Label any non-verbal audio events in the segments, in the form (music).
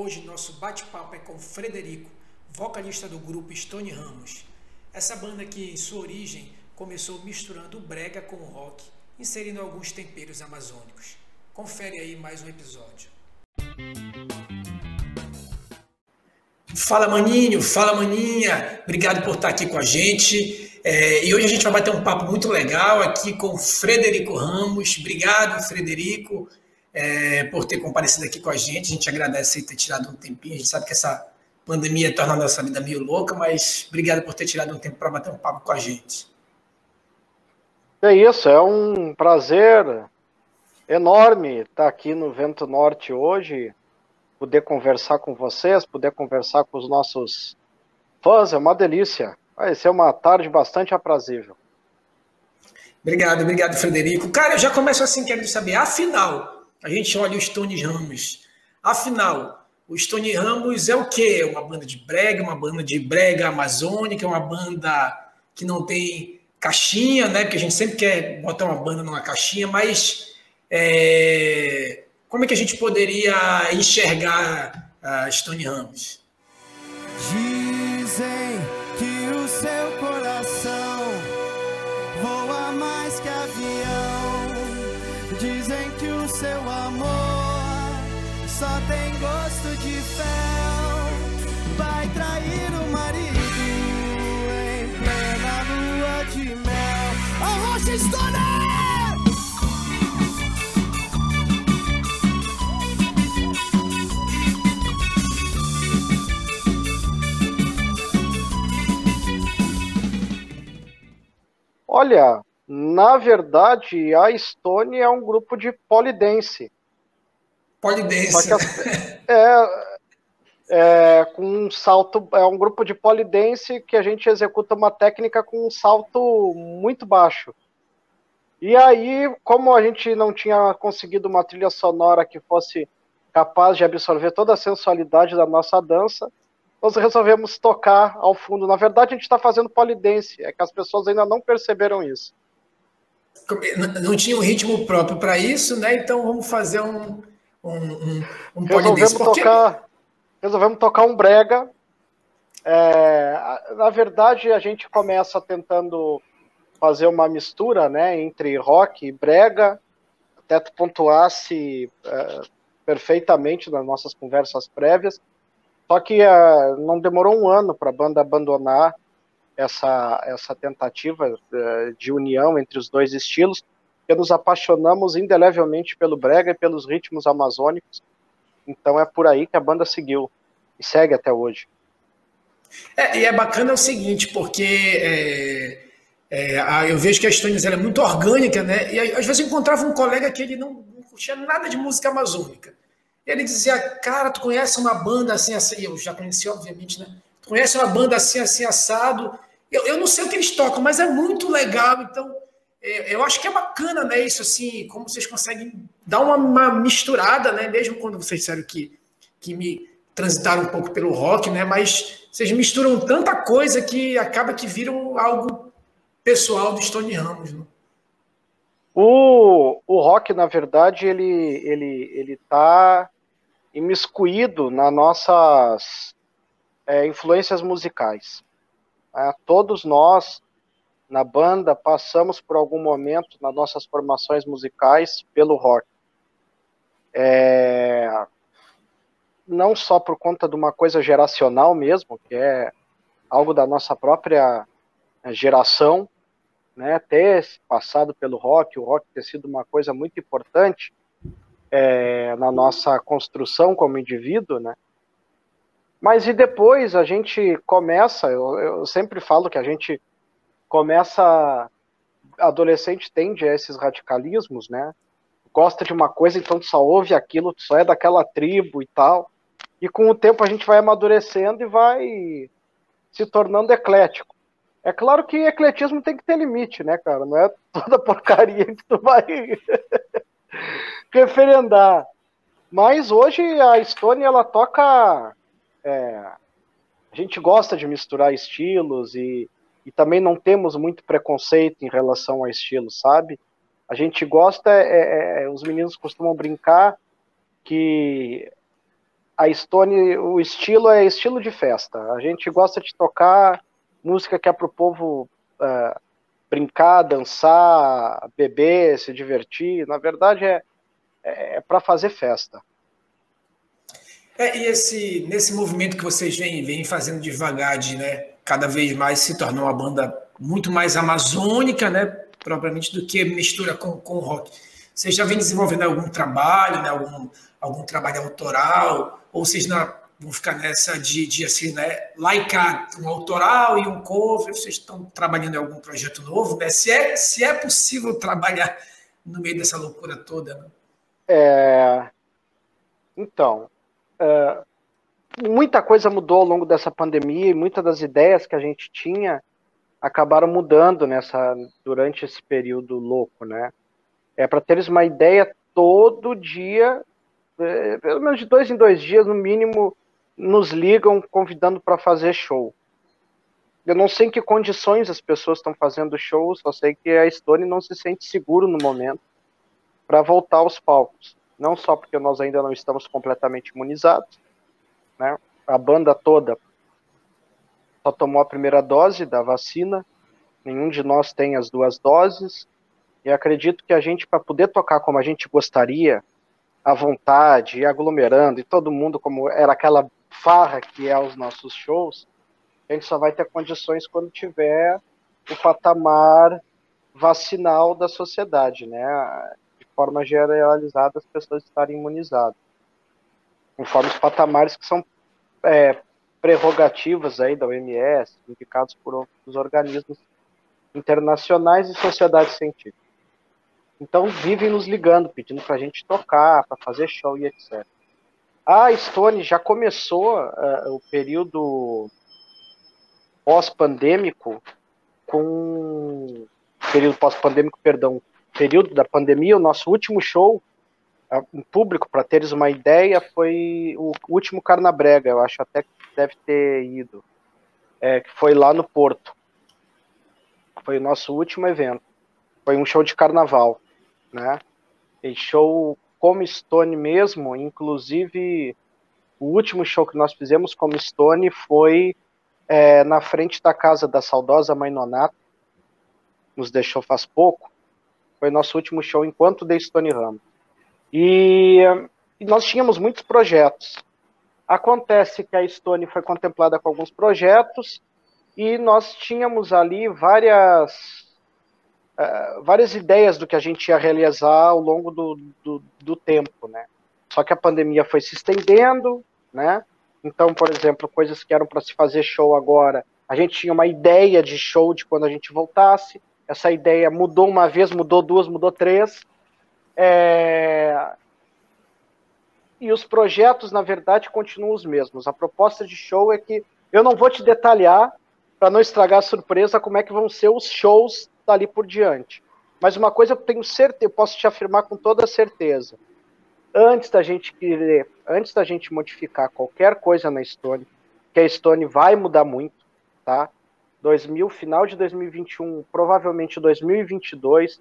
Hoje nosso bate-papo é com Frederico, vocalista do grupo Stone Ramos. Essa banda que em sua origem começou misturando o brega com o rock, inserindo alguns temperos amazônicos. Confere aí mais um episódio. Fala maninho, fala maninha, obrigado por estar aqui com a gente. É, e hoje a gente vai bater um papo muito legal aqui com Frederico Ramos. Obrigado, Frederico é, por ter comparecido aqui com a gente. A gente agradece ter tirado um tempinho. A gente sabe que essa pandemia torna a nossa vida meio louca, mas obrigado por ter tirado um tempo para bater um papo com a gente. É isso, é um prazer enorme estar aqui no Vento Norte hoje, poder conversar com vocês, poder conversar com os nossos fãs, é uma delícia. Vai ser uma tarde bastante aprazível. Obrigado, obrigado, Frederico. Cara, eu já começo assim, quero saber, afinal, a gente olha o Stone Ramos. Afinal, o Stone Ramos é o quê? É uma banda de brega, uma banda de brega amazônica, uma banda que não tem caixinha, né? Porque a gente sempre quer botar uma banda numa caixinha, mas é... como é que a gente poderia enxergar a Stone Ramos? Dizem Olha, na verdade, a Stone é um grupo de polidense. Polidense. é, é, com um salto, é um grupo de polidense que a gente executa uma técnica com um salto muito baixo. E aí, como a gente não tinha conseguido uma trilha sonora que fosse capaz de absorver toda a sensualidade da nossa dança, nós resolvemos tocar ao fundo. Na verdade, a gente está fazendo polidense, é que as pessoas ainda não perceberam isso. Não tinha um ritmo próprio para isso, né? Então vamos fazer um, um, um, um resolvemos tocar, resolvemos tocar um brega. É, na verdade, a gente começa tentando fazer uma mistura, né, entre rock e brega. Até tu pontuasse é, perfeitamente nas nossas conversas prévias. Só que é, não demorou um ano para a banda abandonar essa, essa tentativa é, de união entre os dois estilos, porque nos apaixonamos indelevelmente pelo brega e pelos ritmos amazônicos. Então é por aí que a banda seguiu e segue até hoje. É, e é bacana o seguinte, porque é, é, eu vejo que a Stones é muito orgânica, né? E às vezes eu encontrava um colega que ele não, não curtia nada de música amazônica. Ele dizia, cara, tu conhece uma banda assim, assim, eu já conheci, obviamente, né? Tu conhece uma banda assim, assim, assado. Eu, eu não sei o que eles tocam, mas é muito legal. Então, é, eu acho que é bacana, né? Isso assim, como vocês conseguem dar uma, uma, misturada, né? Mesmo quando vocês disseram que, que me transitaram um pouco pelo rock, né? Mas vocês misturam tanta coisa que acaba que viram algo pessoal do Stone Ramos, né? O, o rock, na verdade, ele ele ele está imiscuído nas nossas é, influências musicais. É, todos nós, na banda, passamos por algum momento nas nossas formações musicais pelo rock. É, não só por conta de uma coisa geracional mesmo, que é algo da nossa própria é, geração, né, ter passado pelo rock, o rock ter sido uma coisa muito importante é, na nossa construção como indivíduo, né, mas e depois a gente começa, eu, eu sempre falo que a gente começa, adolescente tende a esses radicalismos, né? Gosta de uma coisa, então só ouve aquilo, só é daquela tribo e tal. E com o tempo a gente vai amadurecendo e vai se tornando eclético. É claro que ecletismo tem que ter limite, né, cara? Não é toda (laughs) porcaria que tu vai referendar. Mas hoje a Stone ela toca é, a gente gosta de misturar estilos e, e também não temos muito preconceito em relação a estilos, sabe? A gente gosta, é, é, é os meninos costumam brincar que a Stone, o estilo é estilo de festa. A gente gosta de tocar música que é para o povo uh, brincar, dançar, beber, se divertir. Na verdade, é, é para fazer festa. É, e esse, nesse movimento que vocês vêm, vêm fazendo devagar, de né, cada vez mais se tornar uma banda muito mais amazônica, né, propriamente, do que mistura com, com rock. Vocês já vêm desenvolvendo algum trabalho, né, algum, algum trabalho autoral, ou vocês não, vão ficar nessa de, de assim, né, laicar um autoral e um cover, vocês estão trabalhando em algum projeto novo, né? Se é, se é possível trabalhar no meio dessa loucura toda, né? É... Então, é, muita coisa mudou ao longo dessa pandemia e muitas das ideias que a gente tinha acabaram mudando nessa durante esse período louco, né? É para teres uma ideia, todo dia, é, pelo menos de dois em dois dias, no mínimo, nos ligam convidando para fazer show. Eu não sei em que condições as pessoas estão fazendo show, só sei que a Stone não se sente seguro no momento para voltar aos palcos não só porque nós ainda não estamos completamente imunizados, né? A banda toda só tomou a primeira dose da vacina, nenhum de nós tem as duas doses, e acredito que a gente, para poder tocar como a gente gostaria, à vontade, e aglomerando, e todo mundo como era aquela farra que é os nossos shows, a gente só vai ter condições quando tiver o patamar vacinal da sociedade, né? forma generalizada, as pessoas estarem imunizadas. Conforme os patamares que são é, prerrogativas aí da OMS, indicados por outros organismos internacionais e sociedades científicas. Então vivem nos ligando, pedindo para a gente tocar, para fazer show e etc. A Stone já começou uh, o período pós-pandêmico com período pós-pandêmico, perdão, período da pandemia, o nosso último show em público, para teres uma ideia, foi o último Carnabrega, eu acho até que deve ter ido, é, que foi lá no Porto. Foi o nosso último evento. Foi um show de carnaval, né? E show como Stone mesmo, inclusive o último show que nós fizemos como Stone foi é, na frente da casa da saudosa Mãe Nonato, nos deixou faz pouco, foi nosso último show enquanto The Stone Ramos. E, e nós tínhamos muitos projetos. Acontece que a Stone foi contemplada com alguns projetos e nós tínhamos ali várias uh, várias ideias do que a gente ia realizar ao longo do, do, do tempo, né? Só que a pandemia foi se estendendo, né? Então, por exemplo, coisas que eram para se fazer show agora, a gente tinha uma ideia de show de quando a gente voltasse, essa ideia mudou uma vez, mudou duas, mudou três. É... E os projetos, na verdade, continuam os mesmos. A proposta de show é que eu não vou te detalhar para não estragar a surpresa como é que vão ser os shows dali por diante. Mas uma coisa eu tenho certeza, eu posso te afirmar com toda certeza. Antes da gente querer, antes da gente modificar qualquer coisa na Stone, que a Stone vai mudar muito, tá? 2000, final de 2021, provavelmente 2022,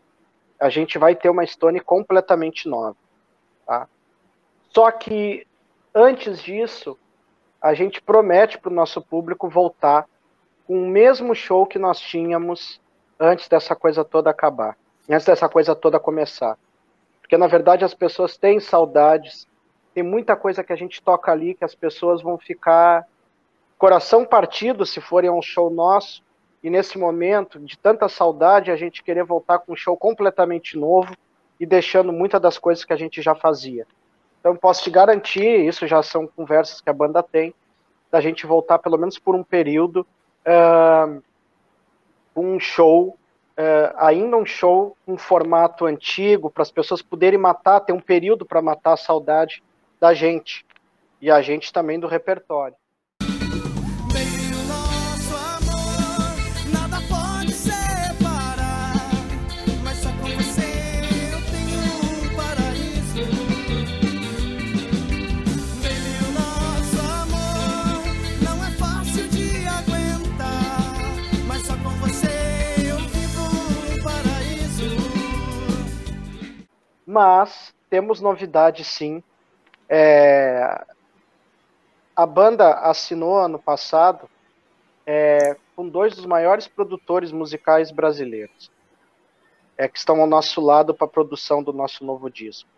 a gente vai ter uma Stone completamente nova. Tá? Só que antes disso, a gente promete para o nosso público voltar com o mesmo show que nós tínhamos antes dessa coisa toda acabar, antes dessa coisa toda começar. Porque na verdade as pessoas têm saudades, tem muita coisa que a gente toca ali que as pessoas vão ficar coração partido se forem a um show nosso, e nesse momento de tanta saudade, a gente querer voltar com um show completamente novo e deixando muitas das coisas que a gente já fazia. Então, posso te garantir, isso já são conversas que a banda tem, da gente voltar pelo menos por um período uh, um show, uh, ainda um show, um formato antigo, para as pessoas poderem matar, ter um período para matar a saudade da gente e a gente também do repertório. Mas temos novidade sim. É, a banda assinou ano passado é, com dois dos maiores produtores musicais brasileiros, é, que estão ao nosso lado para a produção do nosso novo disco.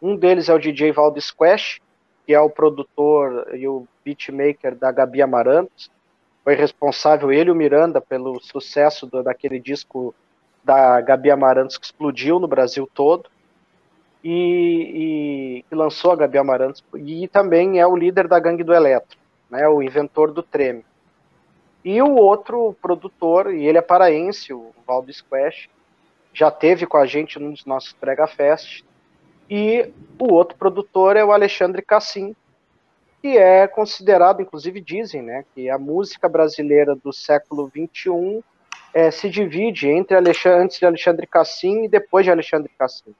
Um deles é o DJ Valdo Squash, que é o produtor e o beatmaker da Gabi Amarantos. Foi responsável, ele e o Miranda, pelo sucesso do, daquele disco da Gabi Amarantos que explodiu no Brasil todo. E, e, lançou a Gabi Amarantos. E também é o líder da Gangue do Eletro, né, o inventor do Treme. E o outro produtor, e ele é paraense, o Valdo Squash, já teve com a gente num dos nossos Prega Fest, e o outro produtor é o Alexandre Cassim, que é considerado, inclusive dizem, né, que a música brasileira do século XXI é, se divide entre Alexandre, antes de Alexandre Cassim e depois de Alexandre Cassim.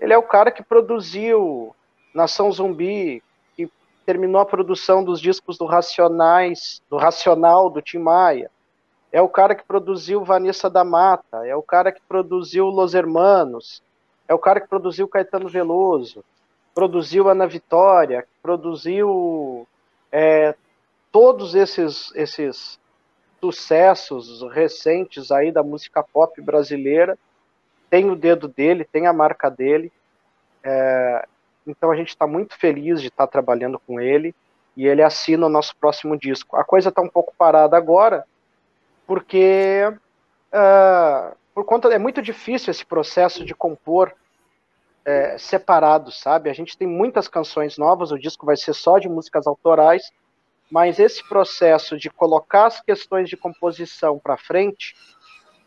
Ele é o cara que produziu Nação Zumbi, que terminou a produção dos discos do Racionais, do Racional, do Tim Maia. É o cara que produziu Vanessa da Mata, é o cara que produziu Los Hermanos, é o cara que produziu Caetano Veloso, produziu Ana Vitória, produziu é, todos esses, esses sucessos recentes aí da música pop brasileira. Tem o dedo dele, tem a marca dele. É, então a gente está muito feliz de estar tá trabalhando com ele e ele assina o nosso próximo disco. A coisa está um pouco parada agora, porque uh, por conta é muito difícil esse processo de compor é, separado, sabe? A gente tem muitas canções novas, o disco vai ser só de músicas autorais, mas esse processo de colocar as questões de composição para frente,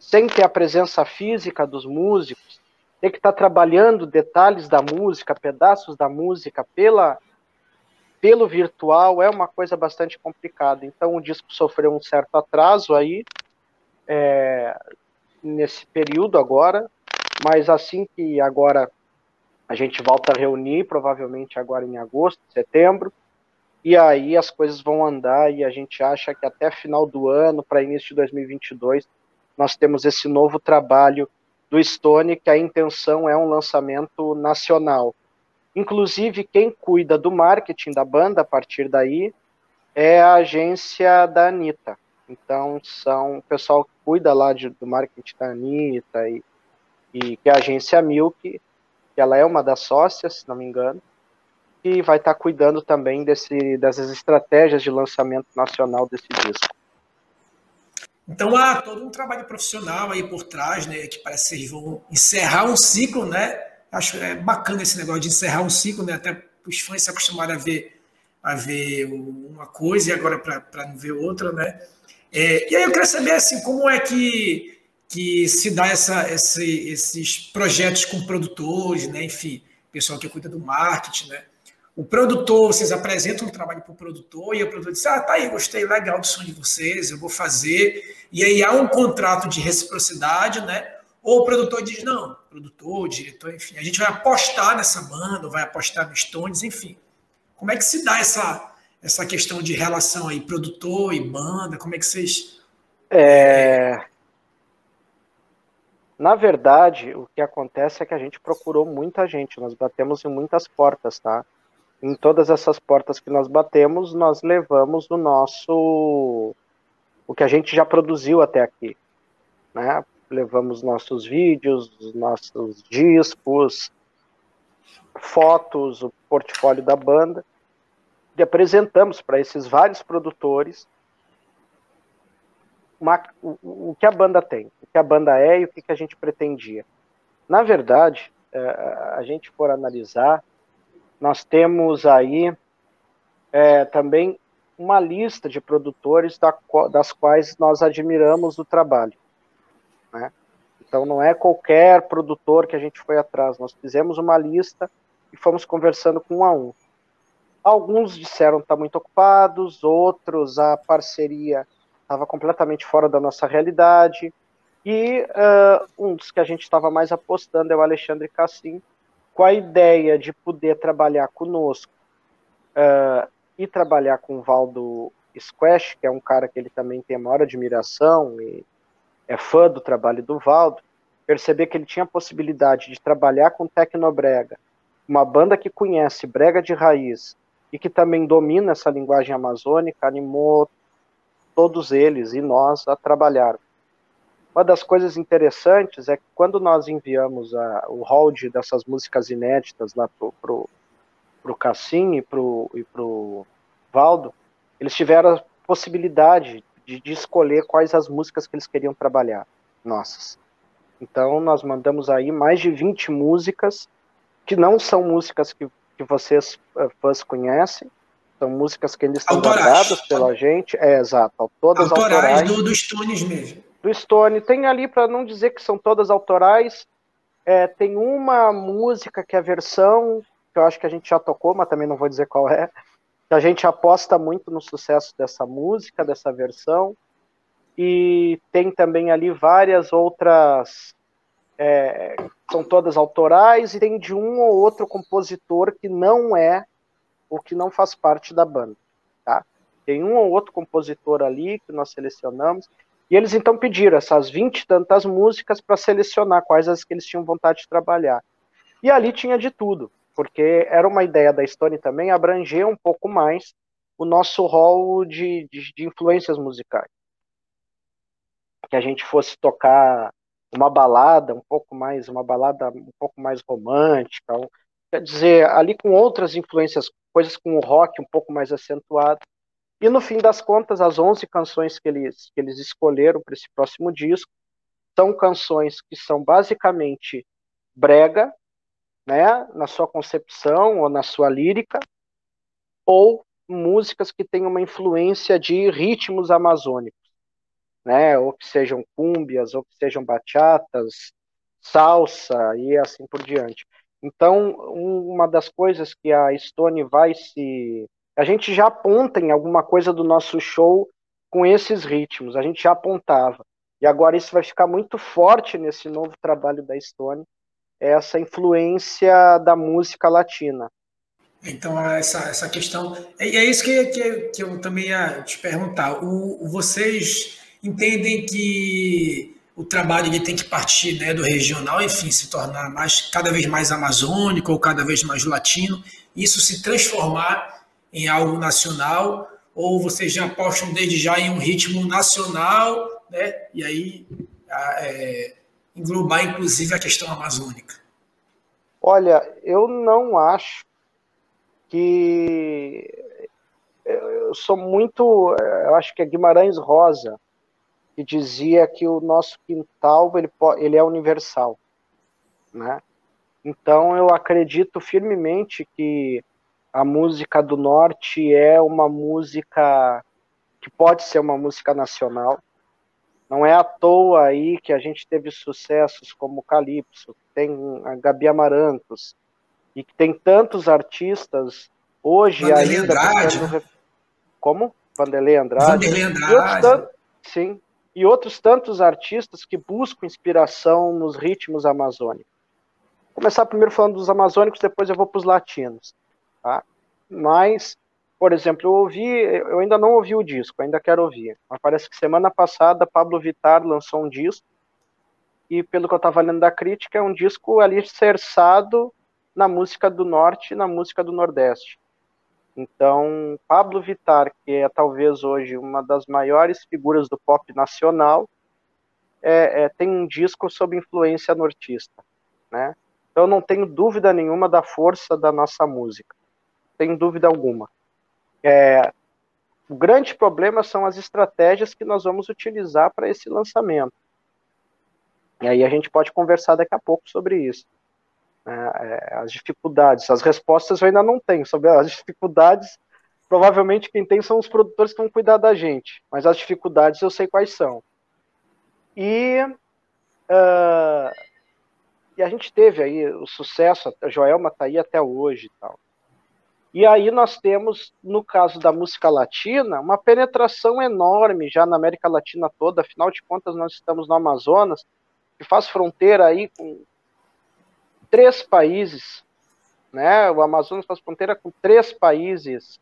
sem ter a presença física dos músicos, ter que estar tá trabalhando detalhes da música, pedaços da música pela pelo virtual é uma coisa bastante complicada. Então o disco sofreu um certo atraso aí é, nesse período agora, mas assim que agora a gente volta a reunir, provavelmente agora em agosto, setembro, e aí as coisas vão andar e a gente acha que até final do ano, para início de 2022, nós temos esse novo trabalho do Stone, que a intenção é um lançamento nacional. Inclusive, quem cuida do marketing da banda a partir daí é a agência da Anitta. Então, são o pessoal que cuida lá de, do marketing da Anitta e, e que é a agência Milk, que ela é uma das sócias, se não me engano, e vai estar tá cuidando também desse, dessas estratégias de lançamento nacional desse disco. Então há todo um trabalho profissional aí por trás, né? Que parece que eles vão encerrar um ciclo, né? Acho é bacana esse negócio de encerrar um ciclo, né? Até os fãs se acostumaram a ver, a ver uma coisa e agora para não ver outra, né? É, e aí eu queria saber assim, como é que que se dá essa, esse, esses projetos com produtores, né? enfim, pessoal que cuida do marketing, né? O produtor, vocês apresentam o trabalho para o produtor e o produtor diz: Ah, tá aí, gostei, legal do som de vocês, eu vou fazer. E aí há um contrato de reciprocidade, né? Ou o produtor diz: Não, produtor, diretor, enfim, a gente vai apostar nessa banda, vai apostar nos Stones, enfim. Como é que se dá essa, essa questão de relação aí, produtor e banda? Como é que vocês. É, na verdade, o que acontece é que a gente procurou muita gente, nós batemos em muitas portas, tá? Em todas essas portas que nós batemos, nós levamos o nosso o que a gente já produziu até aqui, né? Levamos nossos vídeos, nossos discos, fotos, o portfólio da banda e apresentamos para esses vários produtores uma, o, o, que a banda tem, o que a banda é e o que, que a gente pretendia. Na verdade, é, a gente for analisar, nós temos aí é, também uma lista de produtores da, das quais nós admiramos o trabalho. Né? Então não é qualquer produtor que a gente foi atrás, nós fizemos uma lista e fomos conversando com um a um. Alguns disseram estar tá muito ocupados, outros a parceria estava completamente fora da nossa realidade. E uh, um dos que a gente estava mais apostando é o Alexandre Cassim, com a ideia de poder trabalhar conosco uh, e trabalhar com o Valdo Squash, que é um cara que ele também tem a maior admiração e é fã do trabalho do Valdo, perceber que ele tinha a possibilidade de trabalhar com Tecnobrega, uma banda que conhece brega de raiz e que também domina essa linguagem amazônica, animou todos eles e nós a trabalhar. Uma das coisas interessantes é que quando nós enviamos a, o hold dessas músicas inéditas lá pro, pro, pro Cassim e pro, e pro Valdo, eles tiveram a possibilidade de, de escolher quais as músicas que eles queriam trabalhar, nossas. Então nós mandamos aí mais de 20 músicas, que não são músicas que, que vocês uh, fãs conhecem, são músicas que eles estão guardadas pela gente, é exato, todas autorais. autorais do, do Stones mesmo do Stone. Tem ali, para não dizer que são todas autorais, é, tem uma música que é a versão, que eu acho que a gente já tocou, mas também não vou dizer qual é, que a gente aposta muito no sucesso dessa música, dessa versão. E tem também ali várias outras, é, são todas autorais, e tem de um ou outro compositor que não é, ou que não faz parte da banda. Tá? Tem um ou outro compositor ali que nós selecionamos. E eles então pediram essas 20 e tantas músicas para selecionar quais as que eles tinham vontade de trabalhar. E ali tinha de tudo, porque era uma ideia da Stone também abranger um pouco mais o nosso rol de, de, de influências musicais. Que a gente fosse tocar uma balada um pouco mais, uma balada um pouco mais romântica, quer dizer, ali com outras influências, coisas com o rock um pouco mais acentuado. E no fim das contas, as 11 canções que eles, que eles escolheram para esse próximo disco são canções que são basicamente brega, né, na sua concepção ou na sua lírica, ou músicas que têm uma influência de ritmos amazônicos, né, ou que sejam cúmbias, ou que sejam bachatas, salsa e assim por diante. Então, uma das coisas que a Stone vai se a gente já aponta em alguma coisa do nosso show com esses ritmos, a gente já apontava. E agora isso vai ficar muito forte nesse novo trabalho da Stone, essa influência da música latina. Então, essa, essa questão. E é isso que, que, que, eu também ia te perguntar. O, vocês entendem que o trabalho ele tem que partir né, do regional, enfim, se tornar mais, cada vez mais amazônico ou cada vez mais latino, isso se transformar em algo nacional, ou vocês já apostam desde já em um ritmo nacional, né? E aí é, englobar inclusive a questão amazônica. Olha, eu não acho que eu sou muito, eu acho que é Guimarães Rosa que dizia que o nosso quintal ele, ele é universal, né? Então eu acredito firmemente que a música do norte é uma música que pode ser uma música nacional. Não é à toa aí que a gente teve sucessos como Calypso, tem a Gabi Amarantos, e que tem tantos artistas hoje Vanderlei ainda. Andrade. Como? Vanderlei Andrade. Vanderlei Andrade. E sim. E outros tantos artistas que buscam inspiração nos ritmos amazônicos. Vou começar primeiro falando dos amazônicos, depois eu vou para os latinos. Tá? Mas, por exemplo, eu ouvi, eu ainda não ouvi o disco, ainda quero ouvir. Mas parece que semana passada Pablo Vittar lançou um disco e pelo que eu estava lendo da crítica, é um disco ali cerçado na música do norte e na música do nordeste. Então, Pablo Vittar, que é talvez hoje uma das maiores figuras do pop nacional, é, é, tem um disco sob influência nortista, né? Então, eu não tenho dúvida nenhuma da força da nossa música sem dúvida alguma. É, o grande problema são as estratégias que nós vamos utilizar para esse lançamento. E aí a gente pode conversar daqui a pouco sobre isso. É, é, as dificuldades, as respostas eu ainda não tenho sobre as dificuldades. Provavelmente quem tem são os produtores que vão cuidar da gente, mas as dificuldades eu sei quais são. E uh, e a gente teve aí o sucesso, a Joelma está aí até hoje e tal. E aí nós temos, no caso da música latina, uma penetração enorme já na América Latina toda, afinal de contas nós estamos no Amazonas, que faz fronteira aí com três países, né? O Amazonas faz fronteira com três países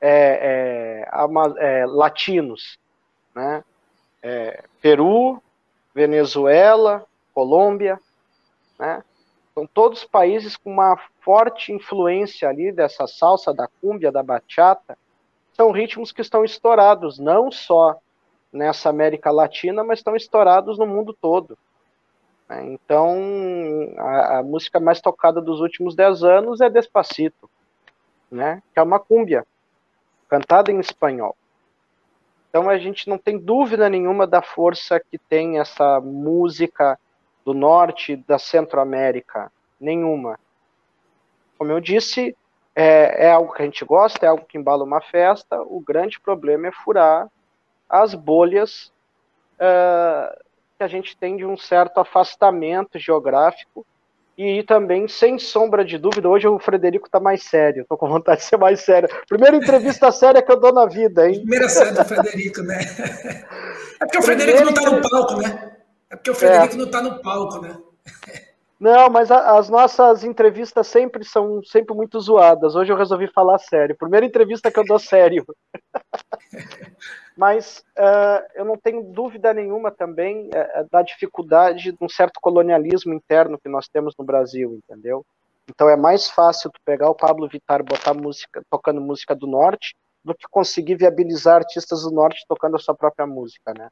é, é, é, latinos, né? É, Peru, Venezuela, Colômbia, né? São todos países com uma forte influência ali dessa salsa, da cúmbia, da bachata. São ritmos que estão estourados, não só nessa América Latina, mas estão estourados no mundo todo. Né? Então, a, a, música mais tocada dos últimos dez anos é Despacito, né? que é uma cúmbia, cantada em espanhol. Então, a gente não tem dúvida nenhuma da força que tem essa música do norte da Centro-América, nenhuma. Como eu disse, é, é, algo que a gente gosta, é algo que embala uma festa. O grande problema é furar as bolhas uh, que a gente tem de um certo afastamento geográfico e também, sem sombra de dúvida, hoje o Frederico está mais sério, estou com vontade de ser mais sério. Primeira entrevista séria que eu dou na vida, hein? Primeira série do Frederico, né? (laughs) É porque o Frederico não está no palco, né? É porque o Frederico é. não está no palco, né? Não, mas a, as nossas entrevistas sempre são sempre muito zoadas. Hoje eu resolvi falar sério. Primeira entrevista que eu dou sério. (laughs) mas uh, eu não tenho dúvida nenhuma também uh, da dificuldade de um certo colonialismo interno que nós temos no Brasil, entendeu? Então é mais fácil tu pegar o Pablo Vittar e botar música, tocando música do norte, do que conseguir viabilizar artistas do norte tocando a sua própria música, né?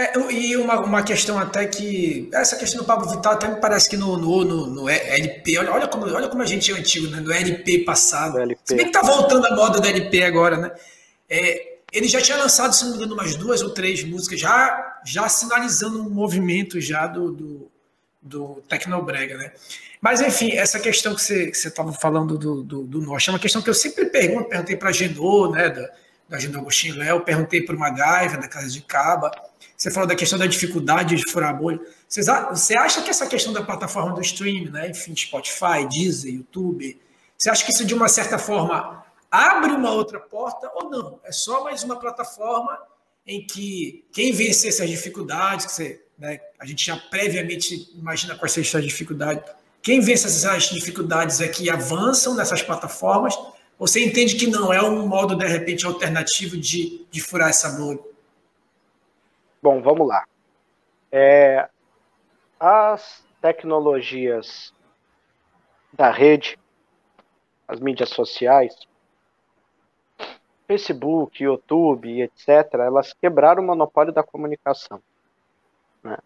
É, e uma, uma questão até que. Essa questão do Pablo Vittar até me parece que no, no, no, no LP, olha, olha, como, olha como a gente é antigo, né? No LP passado. LP. Se bem que tá voltando a moda do LP agora, né? É, ele já tinha lançado, se não me engano, umas duas ou três músicas, já, já sinalizando um movimento já do, do, do Tecnobrega, né? Mas, enfim, essa questão que você estava falando do, do, do, Norte é uma questão que eu sempre pergunto, perguntei para a Genô, né, da, da Genô Agostinho Léo, perguntei para uma Gaiva, da Casa de Caba, você falou da questão da dificuldade de furar bolha. Você acha que essa questão da plataforma do streaming, né? enfim, Spotify, Deezer, YouTube, você acha que isso de uma certa forma abre uma outra porta ou não? É só mais uma plataforma em que quem vencer essas dificuldades, que você, né, a gente já previamente imagina quais são essas dificuldades, quem vence essas dificuldades é que avançam nessas plataformas, você entende que não é um modo, de repente, alternativo de, de furar essa bolha? Bom, vamos lá. É, as tecnologias da rede, as mídias sociais, Facebook, YouTube, etc., elas quebraram o monopólio da comunicação. Né?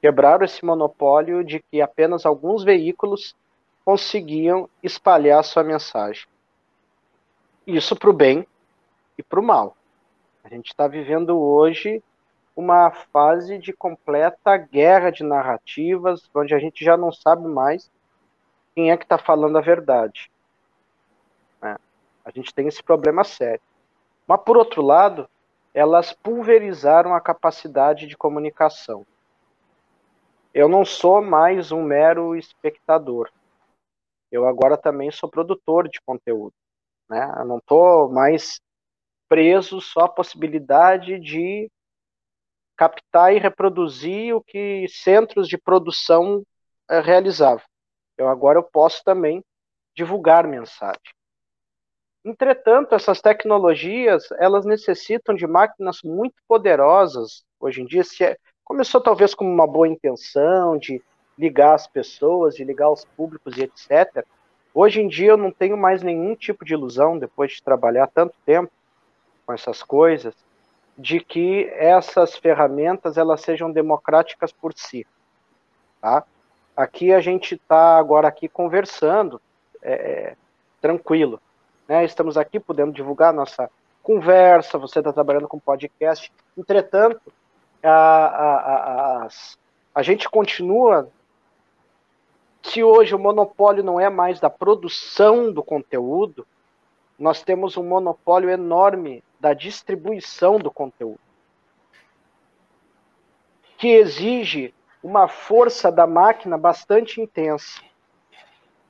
Quebraram esse monopólio de que apenas alguns veículos conseguiam espalhar sua mensagem. Isso para o bem e para o mal. A gente está vivendo hoje uma fase de completa guerra de narrativas, onde a gente já não sabe mais quem é que está falando a verdade. É, a gente tem esse problema sério. Mas, por outro lado, elas pulverizaram a capacidade de comunicação. Eu não sou mais um mero espectador. Eu agora também sou produtor de conteúdo. Né? Eu não estou mais preso só à possibilidade de captar e reproduzir o que centros de produção é, realizavam. Eu agora eu posso também divulgar mensagem. Entretanto, essas tecnologias elas necessitam de máquinas muito poderosas. Hoje em dia, é, começou talvez com uma boa intenção de ligar as pessoas, de ligar os públicos e etc. Hoje em dia eu não tenho mais nenhum tipo de ilusão depois de trabalhar tanto tempo com essas coisas de que essas ferramentas elas sejam democráticas por si. Tá? Aqui a gente está agora aqui conversando, é, é, tranquilo. Né? Estamos aqui podendo divulgar nossa conversa, você está trabalhando com podcast. Entretanto, a, a, a, a, a gente continua. Se hoje o monopólio não é mais da produção do conteúdo, nós temos um monopólio enorme da distribuição do conteúdo, que exige uma força da máquina bastante intensa.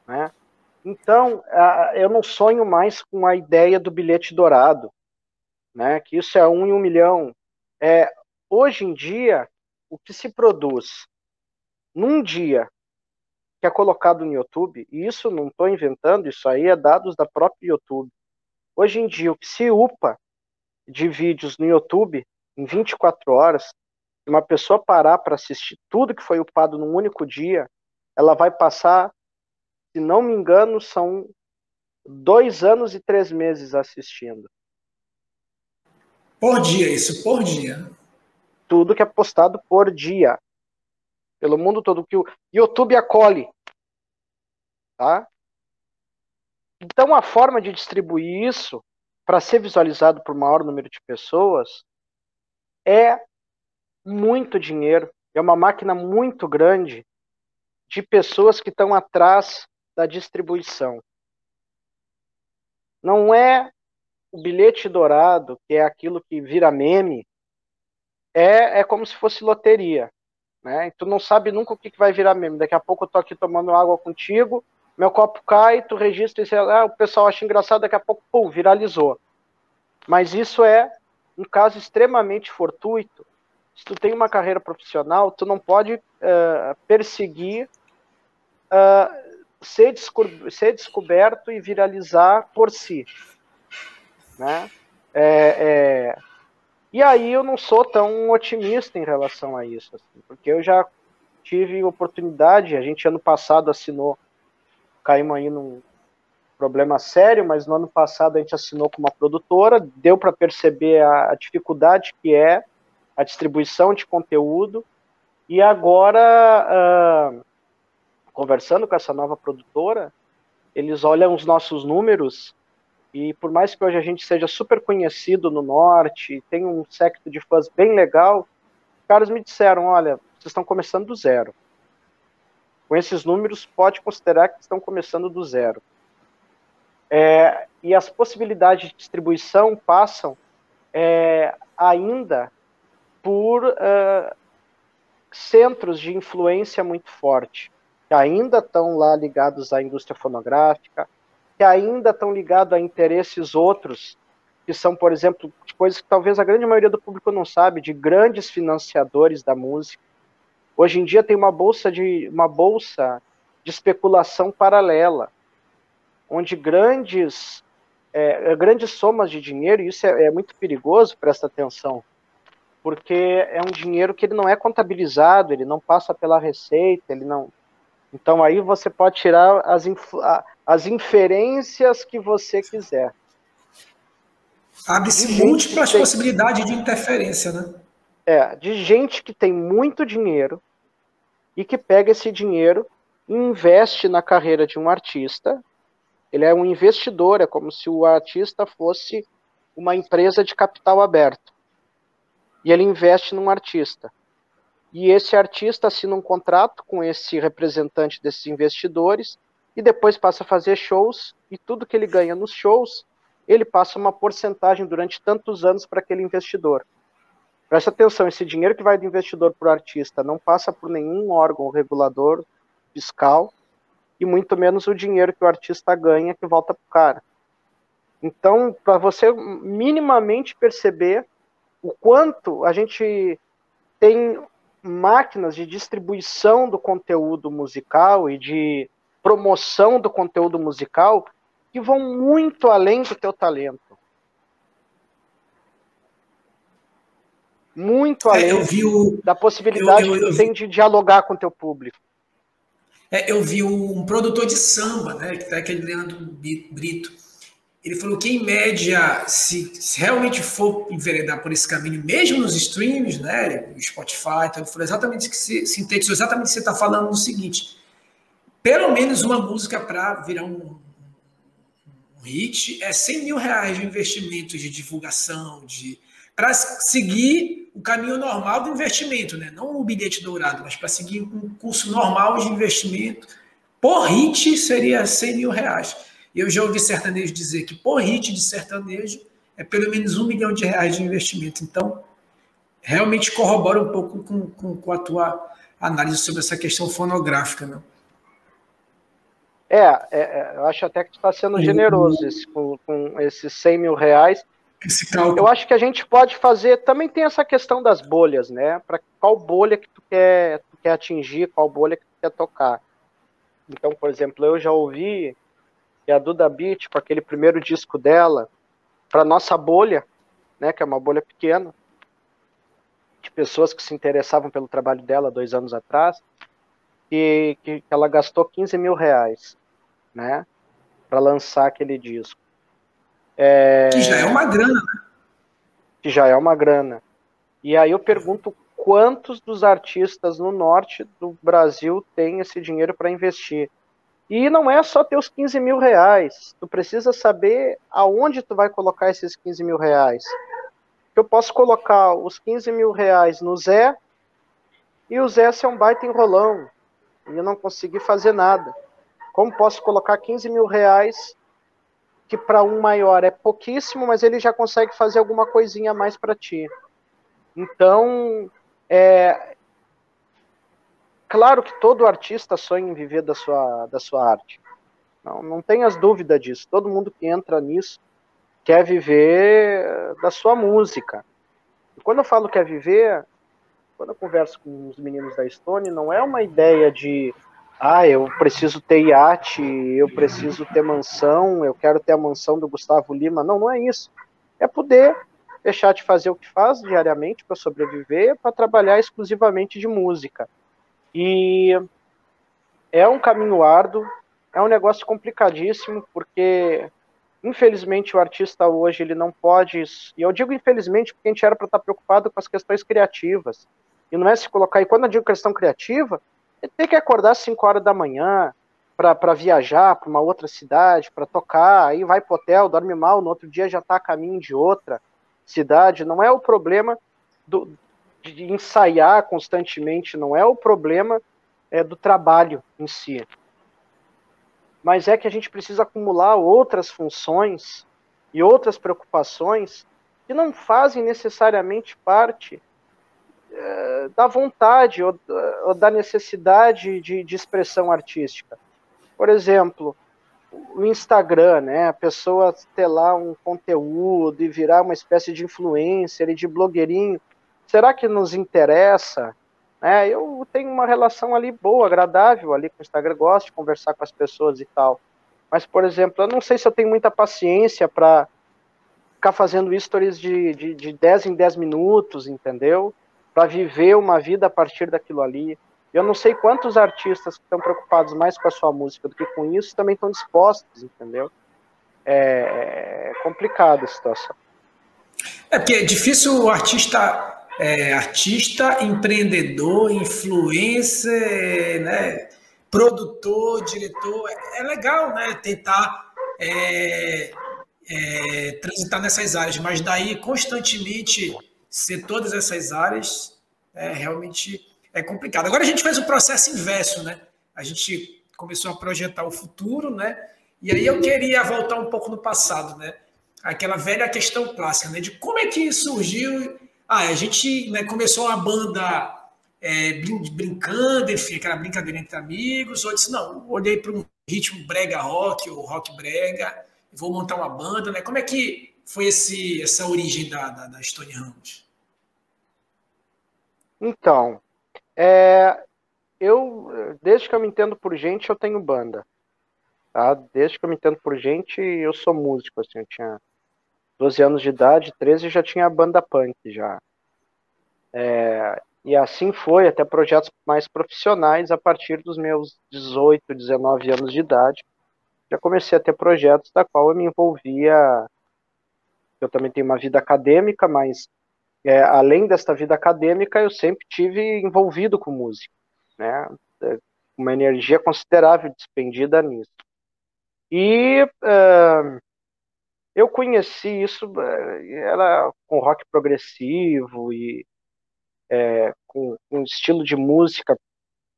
Né? Então, eu não sonho mais com a ideia do bilhete dourado, né? que isso é um em um milhão. É, hoje em dia, o que se produz num dia que é colocado no YouTube, e isso não estou inventando, isso aí é dados da própria YouTube. Hoje em dia, o que se upa de vídeos no YouTube em 24 horas Se uma pessoa parar para assistir tudo que foi upado num único dia, ela vai passar, se não me engano, são dois anos e três meses assistindo. Por dia, isso, por dia. Tudo que é postado por dia. Pelo mundo todo, que o YouTube acolhe. Tá? Então, a forma de distribuir isso para ser visualizado por maior número de pessoas é muito dinheiro, é uma máquina muito grande de pessoas que estão atrás da distribuição. Não é o bilhete dourado, que é aquilo que vira meme, é, é como se fosse loteria. Né? E tu não sabe nunca o que, que vai virar meme. Daqui a pouco eu tô aqui tomando água contigo, meu copo cai, tu registra e ah, o pessoal acha engraçado, daqui a pouco, pum, viralizou. Mas isso é um caso extremamente fortuito. Se tu tem uma carreira profissional, tu não pode uh, perseguir uh, ser, ser, descoberto e viralizar por si. Né? É, é... E aí eu não sou tão otimista em relação a isso, assim, porque eu já tive oportunidade, a gente ano passado assinou, caímos aí num problema sério, mas no ano passado a gente assinou com uma produtora, deu para perceber a, a dificuldade que é a distribuição de conteúdo, e agora, uh, conversando com essa nova produtora, eles olham os nossos números e por mais que hoje a gente seja super conhecido no norte, tem um secto de fãs bem legal, os caras me disseram, olha, vocês estão começando do zero. Com esses números, pode considerar que estão começando do zero. É, e as possibilidades de distribuição passam é, ainda por uh, centros de influência muito forte, que ainda estão lá ligados à indústria fonográfica, que ainda estão ligados a interesses outros, que são, por exemplo, coisas que talvez a grande maioria do público não sabe, de grandes financiadores da música. Hoje em dia tem uma bolsa de uma bolsa de especulação paralela, onde grandes é, grandes somas de dinheiro, e isso é, é muito perigoso, presta atenção, porque é um dinheiro que ele não é contabilizado, ele não passa pela receita, ele não. Então aí você pode tirar as, as inferências que você quiser. Abre-se múltiplas tem... possibilidades de interferência, né? É, de gente que tem muito dinheiro e que pega esse dinheiro e investe na carreira de um artista. Ele é um investidor, é como se o artista fosse uma empresa de capital aberto. E ele investe num artista. E esse artista assina um contrato com esse representante desses investidores e depois passa a fazer shows e tudo que ele ganha nos shows, ele passa uma porcentagem durante tantos anos para aquele investidor. Presta atenção, esse dinheiro que vai do investidor para o artista não passa por nenhum órgão regulador fiscal e muito menos o dinheiro que o artista ganha que volta para o cara. Então, para você minimamente perceber o quanto a gente tem máquinas de distribuição do conteúdo musical e de promoção do conteúdo musical que vão muito além do teu talento. Muito além é, o, da possibilidade eu, eu, eu, que tem de dialogar com o teu público. É, eu vi um produtor de samba, né, que tá aquele Leandro Brito. Ele falou que, em média, se, se, realmente for enveredar por esse caminho, mesmo nos streams, né, Spotify, então, ele falou exatamente que se sintetizou exatamente o que você está falando no seguinte: pelo menos uma música para virar um, um, hit é 100 mil reais de investimento de divulgação, de para seguir o caminho normal do investimento, né? não o bilhete dourado, mas para seguir um curso normal de investimento. Por hit seria 100 mil reais. Eu já ouvi sertanejo dizer que por hit de sertanejo é pelo menos um milhão de reais de investimento. Então, realmente corrobora um pouco com, com, com a tua análise sobre essa questão fonográfica. Né? É, é, é, eu acho até que tu está sendo generoso esse, com, com, esses 100 mil reais. Eu acho que a gente pode fazer. Também tem essa questão das bolhas, né? Para qual bolha que tu quer, tu quer atingir, qual bolha que tu quer tocar. Então, por exemplo, eu já ouvi que a Duda Beat, com aquele primeiro disco dela, para nossa bolha, né? Que é uma bolha pequena, pessoas que se interessavam pelo trabalho dela dois anos atrás, que, que ela gastou 15 mil reais, né? Para lançar aquele disco. É... Que já é uma grana, né? Que já é uma grana. E aí eu pergunto quantos dos artistas no norte do Brasil têm esse dinheiro para investir. E não é só ter os 15 mil reais. Tu precisa saber aonde tu vai colocar esses 15 mil reais. Eu posso colocar os 15 mil reais no Zé e o Zé ser um baita enrolão e eu não conseguir fazer nada. Como posso colocar 15 mil reais que para um maior é pouquíssimo, mas ele já consegue fazer alguma coisinha a mais para ti. Então, é, claro que todo artista sonha em viver da sua, da sua arte. Não, não tenhas dúvida disso. Todo mundo que entra nisso quer viver da sua música. E quando eu falo quer viver, quando eu converso com os meninos da Stone, não é uma ideia de ah, eu preciso ter iate, eu preciso ter mansão, eu quero ter a mansão do Gustavo Lima. Não, não é isso. É poder deixar de fazer o que faz diariamente para sobreviver, para trabalhar exclusivamente de música. E é um caminho árduo, é um negócio complicadíssimo, porque infelizmente o artista hoje ele não pode, e eu digo infelizmente porque a gente era para estar preocupado com as questões criativas, e não é se colocar, e quando eu digo questão criativa, ter que acordar às 5 horas da manhã para viajar para uma outra cidade, para tocar, aí vai pro hotel, dorme mal, no outro dia já está a caminho de outra cidade, não é o problema do, de ensaiar constantemente, não é o problema é, do trabalho em si. Mas é que a gente precisa acumular outras funções e outras preocupações que não fazem necessariamente parte da vontade ou, ou, da necessidade de, de expressão artística. Por exemplo, o Instagram, né? A pessoa ter lá um conteúdo e virar uma espécie de influencer e de blogueirinho. Será que nos interessa? É, eu tenho uma relação ali boa, agradável ali com o Instagram, gosto de conversar com as pessoas e tal. Mas, por exemplo, eu não sei se eu tenho muita paciência para ficar fazendo stories de, de, de 10 em 10 minutos, entendeu? Para viver uma vida a partir daquilo ali. Eu não sei quantos artistas que estão preocupados mais com a sua música do que com isso também estão dispostos, entendeu? É, é complicada a situação. É porque é difícil o artista, é, artista, empreendedor, influencer, né, produtor, diretor. É, é legal, né? Tentar é, é, transitar nessas áreas, mas daí constantemente ser todas essas áreas é realmente é complicado. Agora a gente fez o processo inverso, né? A gente começou a projetar o futuro, né? E aí eu queria voltar um pouco no passado, né? Aquela velha questão clássica, né? De como é que surgiu. Ah, a gente né, começou uma banda é, brincando, enfim, aquela brincadeira entre amigos. Ou disse, não, olhei para um ritmo brega rock, ou rock brega, vou montar uma banda, né? Como é que foi esse, essa origem da, da, da Stone Ramos? Então, é, eu, desde que eu me entendo por gente, eu tenho banda. Tá? Desde que eu me entendo por gente, eu sou músico. Assim, eu tinha 12 anos de idade, 13 já tinha banda punk já. É, e assim foi, até projetos mais profissionais a partir dos meus 18, 19 anos de idade. Já comecei a ter projetos da qual eu me envolvia. Eu também tenho uma vida acadêmica, mas é, além desta vida acadêmica, eu sempre tive envolvido com música, né? É, uma energia considerável despendida nisso. E uh, eu conheci isso, era com rock progressivo e é, com um estilo de música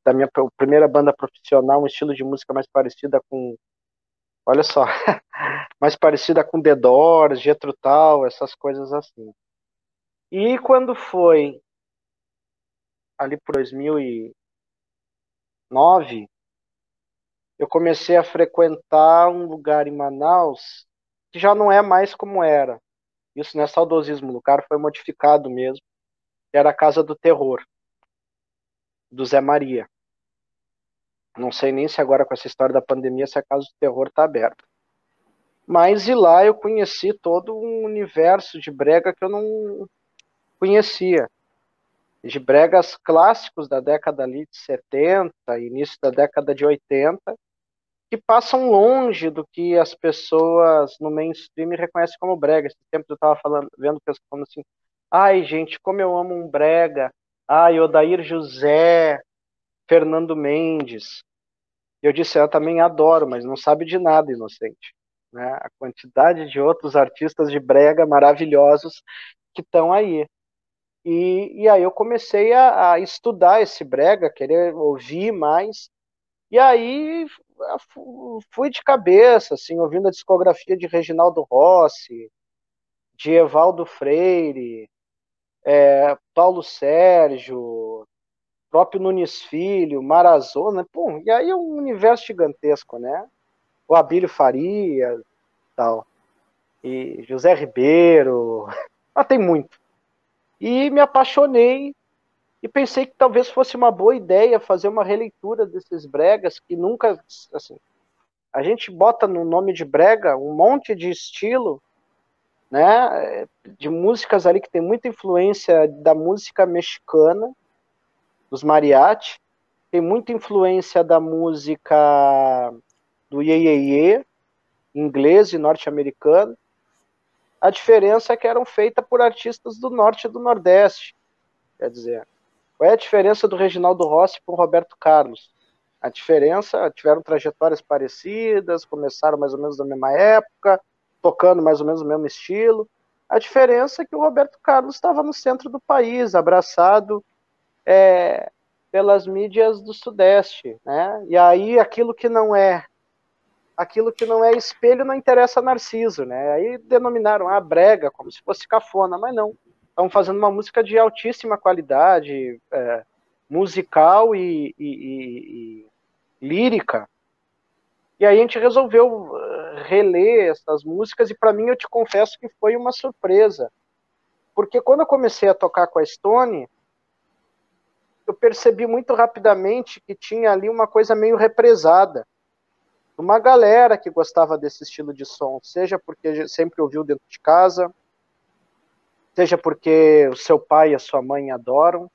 da minha primeira banda profissional, um estilo de música mais parecida com, olha só, (laughs) mais parecida com The Doors, Getro Tal, essas coisas assim. E quando foi ali por 2009, eu comecei a frequentar um lugar em Manaus que já não é mais como era. Isso não é saudosismo, o lugar foi modificado mesmo. Era a Casa do Terror, do Zé Maria. Não sei nem se agora com essa história da pandemia se a Casa do Terror está aberta. Mas e lá eu conheci todo um universo de brega que eu não, conhecia. de bregas clássicos da década ali de 70, início da década de 80, que passam longe do que as pessoas no mainstream reconhecem como brega. Esse tempo eu estava falando, vendo pessoas falando assim, ai gente, como eu amo um brega, ai, Odair José, Fernando Mendes. Eu disse, eu também adoro, mas não sabe de nada, inocente. Né? A quantidade de outros artistas de brega maravilhosos que estão aí. E, e aí eu comecei a, a, estudar esse brega, querer ouvir mais. E aí fui de cabeça, assim, ouvindo a discografia de Reginaldo Rossi, de Evaldo Freire, é, Paulo Sérgio, próprio Nunes Filho, Marazona, pô, e aí é um universo gigantesco, né? O Abílio Faria, tal, e José Ribeiro, (laughs) ah, tem muito. E me apaixonei e pensei que talvez fosse uma boa ideia fazer uma releitura desses bregas que nunca, assim, a gente bota no nome de brega um monte de estilo, né, de músicas ali que tem muita influência da música mexicana, dos mariachi, tem muita influência da música do Ye, Ye, Ye inglês e norte-americano, a diferença é que eram feitas por artistas do norte e do nordeste. Quer dizer, qual é a diferença do Reginaldo Rossi para o Roberto Carlos? A diferença, tiveram trajetórias parecidas, começaram mais ou menos na mesma época, tocando mais ou menos o mesmo estilo. A diferença é que o Roberto Carlos estava no centro do país, abraçado é, pelas mídias do Sudeste, né? E aí aquilo que não é aquilo que não é espelho não interessa a Narciso, né? Aí denominaram a ah, brega, como se fosse cafona, mas não. Estão fazendo uma música de altíssima qualidade, é, musical e, e, e, e, lírica. E aí a gente resolveu uh, reler essas músicas e para mim eu te confesso que foi uma surpresa, porque quando eu comecei a tocar com a Stone, eu percebi muito rapidamente que tinha ali uma coisa meio represada uma galera que gostava desse estilo de som, seja porque sempre ouviu dentro de casa, seja porque o seu pai e a sua mãe adoram,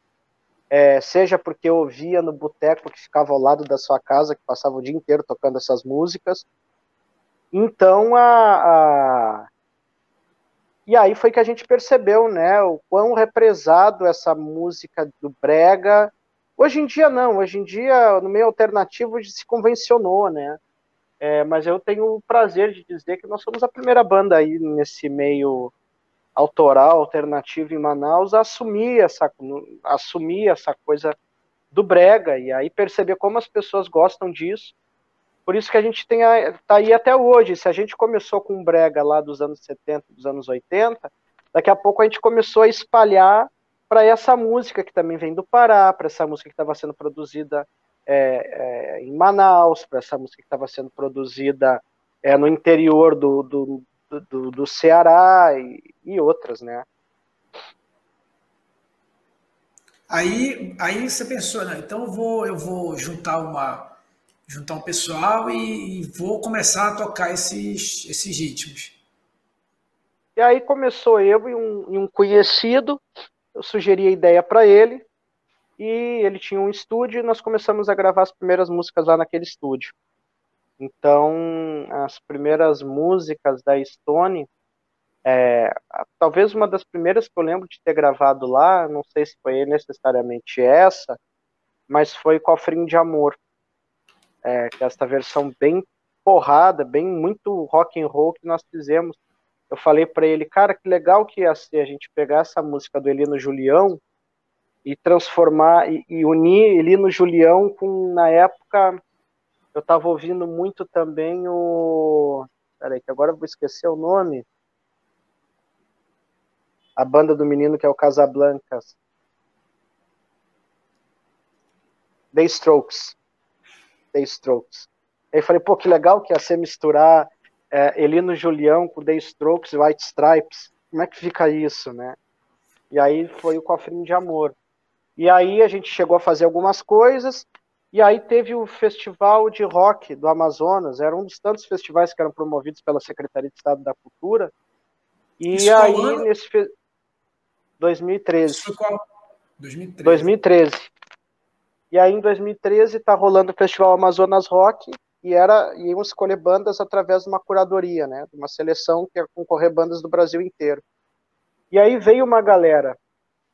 é, seja porque ouvia no boteco que ficava ao lado da sua casa, que passava o dia inteiro tocando essas músicas. Então, a, a... e aí foi que a gente percebeu, né, o quão represado essa música do brega. Hoje em dia não, hoje em dia no meio alternativo se convencionou, né? É, mas eu tenho o prazer de dizer que nós somos a primeira banda aí nesse meio autoral, alternativo em Manaus, a assumir essa, assumir essa coisa do brega e aí perceber como as pessoas gostam disso. Por isso que a gente tem a, tá aí até hoje. Se a gente começou com brega lá dos anos 70, dos anos 80, daqui a pouco a gente começou a espalhar para essa música que também vem do Pará, para essa música que estava sendo produzida é, é, em Manaus, para essa música que estava sendo produzida é, no interior do, do, do, do Ceará e, e, outras, né? Aí, aí você pensou, né? Então eu vou, eu vou juntar uma juntar um pessoal e, e vou começar a tocar esses, esses ritmos. E aí começou eu e um, e um conhecido, eu sugeri a ideia para ele, e ele tinha um estúdio e nós começamos a gravar as primeiras músicas lá naquele estúdio. Então, as primeiras músicas da Stone, é, talvez uma das primeiras que eu lembro de ter gravado lá, não sei se foi necessariamente essa, mas foi Cofrinho de Amor, é, que é esta versão bem porrada, bem muito rock and roll que nós fizemos. Eu falei para ele, cara, que legal que ia ser a gente pegar essa música do Elino Julião e transformar e, e unir ele no Julião com na época eu estava ouvindo muito também o peraí que agora eu vou esquecer o nome. A banda do menino que é o Casablancas. The Strokes. The Strokes. Aí falei pô que legal que ia ser misturar é, Elino Julião com The Strokes White Stripes. Como é que fica isso né? E aí foi o cofrinho de amor e aí a gente chegou a fazer algumas coisas, e aí teve o Festival de Rock do Amazonas, era um dos tantos festivais que eram promovidos pela Secretaria de Estado da Cultura. E Isso aí, nesse fe... 2013. Isso foi qual? 2013. 2013. E aí, em 2013, está rolando o Festival Amazonas Rock e era iam escolher bandas através de uma curadoria, né? De uma seleção que ia concorrer bandas do Brasil inteiro. E aí veio uma galera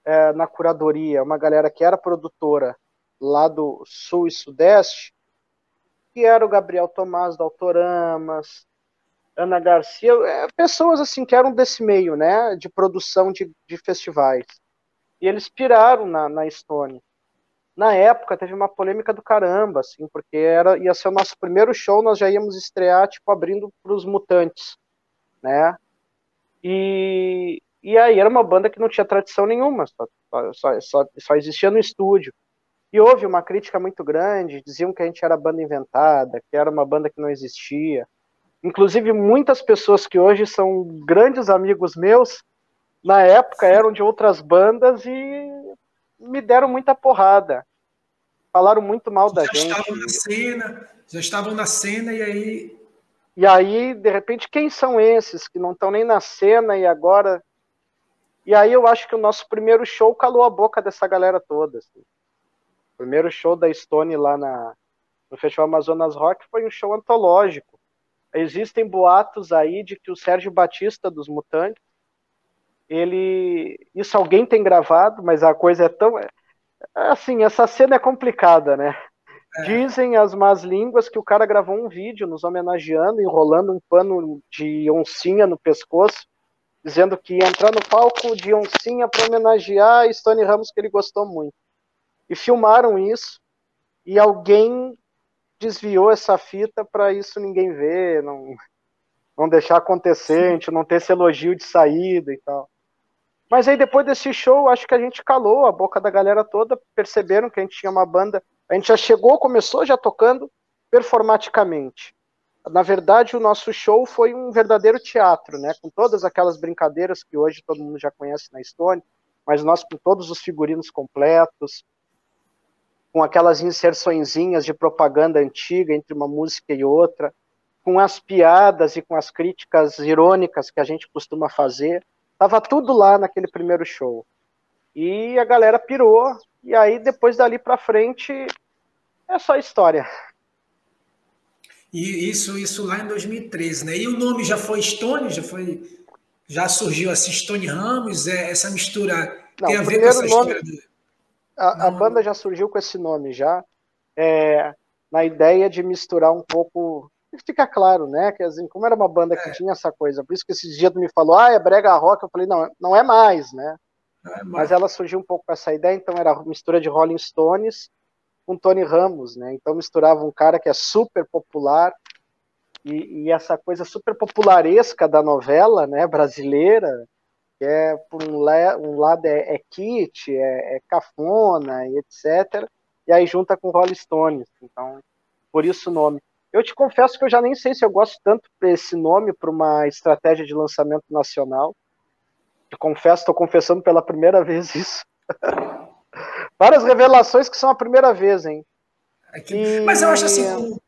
é, na curadoria, uma galera que era produtora lá do Sul e Sudeste, que era o Gabriel Tomás do Autoramas, Ana Garcia, é, pessoas assim que eram desse meio, né? De produção de, de festivais. E eles piraram na, na Estônia na época teve uma polêmica do caramba, assim, porque era, ia ser o nosso primeiro show, nós já íamos estrear, tipo, abrindo para os Mutantes, né? E, e aí era uma banda que não tinha tradição nenhuma, só, só, só, só existia no estúdio. E houve uma crítica muito grande, diziam que a gente era banda inventada, que era uma banda que não existia. Inclusive, muitas pessoas que hoje são grandes amigos meus, na época eram de outras bandas e me deram muita porrada. Falaram muito mal da já gente. Já estavam na cena, já estavam na cena e aí. E aí, de repente, quem são esses que não estão nem na cena e agora. E aí eu acho que o nosso primeiro show calou a boca dessa galera toda. Assim. O primeiro show da Stone lá na, no Festival Amazonas Rock foi um show antológico. Existem boatos aí de que o Sérgio Batista dos Mutantes ele isso alguém tem gravado, mas a coisa é tão assim, essa cena é complicada, né? É. Dizem as más línguas que o cara gravou um vídeo nos homenageando, enrolando um pano de oncinha no pescoço, dizendo que ia entrar no palco de oncinha para homenagear Stone Ramos, que ele gostou muito. E filmaram isso, e alguém desviou essa fita para isso ninguém ver, não, não deixar acontecer, a gente não ter esse elogio de saída e tal. Mas aí depois desse show, acho que a gente calou a boca da galera toda, perceberam que a gente tinha uma banda, a gente já chegou, começou já tocando performaticamente. Na verdade, o nosso show foi um verdadeiro teatro, né? Com todas aquelas brincadeiras que hoje todo mundo já conhece na Estônia, mas nós com todos os figurinos completos, com aquelas inserçõezinhas de propaganda antiga entre uma música e outra, com as piadas e com as críticas irônicas que a gente costuma fazer. Tava tudo lá naquele primeiro show. E a galera pirou, e aí depois dali para frente é só história. E isso, isso lá em 2013, né? E o nome já foi Stone, já foi, já surgiu assim Stone Ramos, é, essa mistura Não, tem a ver com essa nome, história do... a, a, banda já surgiu com esse nome já, é, na ideia de misturar um pouco fica claro, né? Que assim, como era uma banda que é. tinha essa coisa, por isso que esses dias tu me falou, ah, é brega rock, eu falei, não, não é mais, né? É mais. Mas ela surgiu um pouco com essa ideia, então era mistura de Rolling Stones com Tony Ramos, né? Então misturava um cara que é super popular e, e essa coisa super popularesca da novela, né, brasileira, que é por um, um lado é, é kit, é, é, cafona e etc. E aí junta com Rolling Stones, então por isso o nome. Eu te confesso que eu já nem sei se eu gosto tanto desse nome para uma estratégia de lançamento nacional. Te confesso, estou confessando pela primeira vez isso. (laughs) Várias revelações que são a primeira vez, hein? E... Mas eu acho assim, como,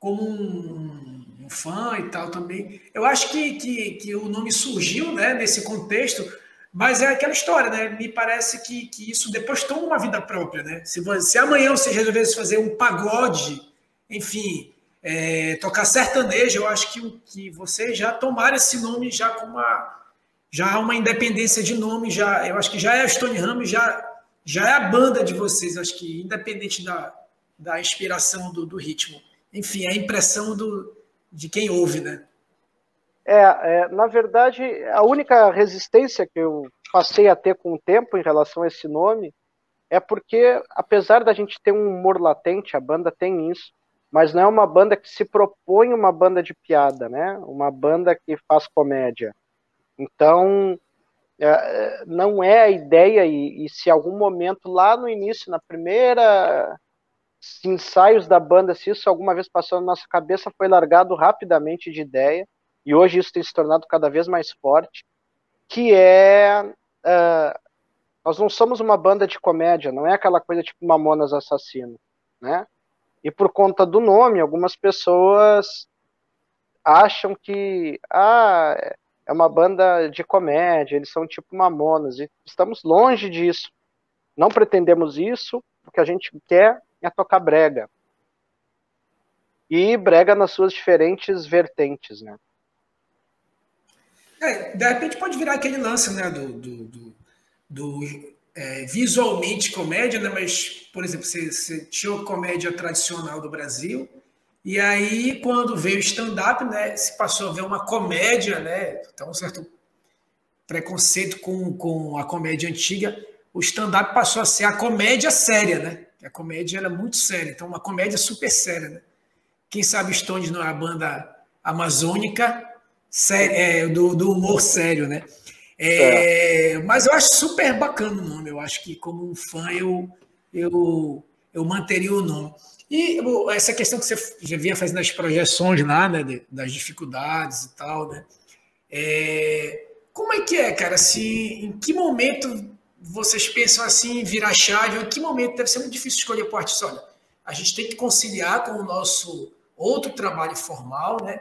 como um, um, fã e tal também, eu acho que, que, que o nome surgiu né, nesse contexto, mas é aquela história, né? Me parece que, que isso depois toma uma vida própria, né? Se, você, se amanhã você resolvesse fazer um pagode enfim, é, tocar sertanejo, eu acho que, que vocês já tomaram esse nome já com uma já uma independência de nome, já eu acho que já é a Stone Ramos, já, já é a banda de vocês, acho que independente da, da inspiração do, do ritmo. Enfim, é a impressão do, de quem ouve, né? É, é, na verdade, a única resistência que eu passei a ter com o tempo em relação a esse nome é porque, apesar da gente ter um humor latente, a banda tem isso, mas não é uma banda que se propõe uma banda de piada, né? Uma banda que faz comédia. Então, é, não é a ideia, e, e, se algum momento lá no início, na primeira ensaios da banda, se isso alguma vez passou na nossa cabeça, foi largado rapidamente de ideia, e hoje isso tem se tornado cada vez mais forte, que é. Uh, nós não somos uma banda de comédia, não é aquela coisa tipo Mamonas Assassino, né? E por conta do nome, algumas pessoas acham que ah, é uma banda de comédia, eles são tipo mamonas, e estamos longe disso. Não pretendemos isso, o que a gente quer é tocar brega. E brega nas suas diferentes vertentes, né? É, de repente pode virar aquele lance, né, do, do, do, do é, visualmente comédia, né, mas, por exemplo, você, você tinha a comédia tradicional do Brasil, e aí, quando veio o stand-up, né, se passou a ver uma comédia, né, então um certo preconceito com, com a comédia antiga, o stand-up passou a ser a comédia séria, né? A comédia era muito séria, então uma comédia super séria, né? Quem sabe Stones não é a banda amazônica é, do, do, humor sério, né? É, é. Mas eu acho super bacana o nome. Eu acho que como um fã eu, eu, eu manteria o nome. E essa questão que você já vinha fazendo as projeções lá, né, das dificuldades e tal, né? É, como é que é, cara? Se, em que momento vocês pensam assim, virar chave? Em que momento deve ser muito difícil escolher para o artista? Olha, a gente tem que conciliar com o nosso outro trabalho formal, né?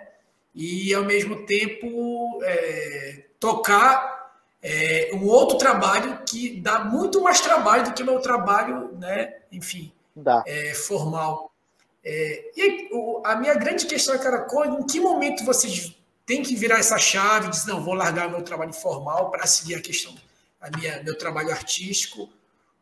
E ao mesmo tempo é, tocar é, um outro trabalho que dá muito mais trabalho do que o meu trabalho, né? Enfim, é, formal. É, e o, a minha grande questão é, cara, em que momento vocês têm que virar essa chave dizer, não, vou largar meu trabalho formal para seguir a questão, a minha, meu trabalho artístico,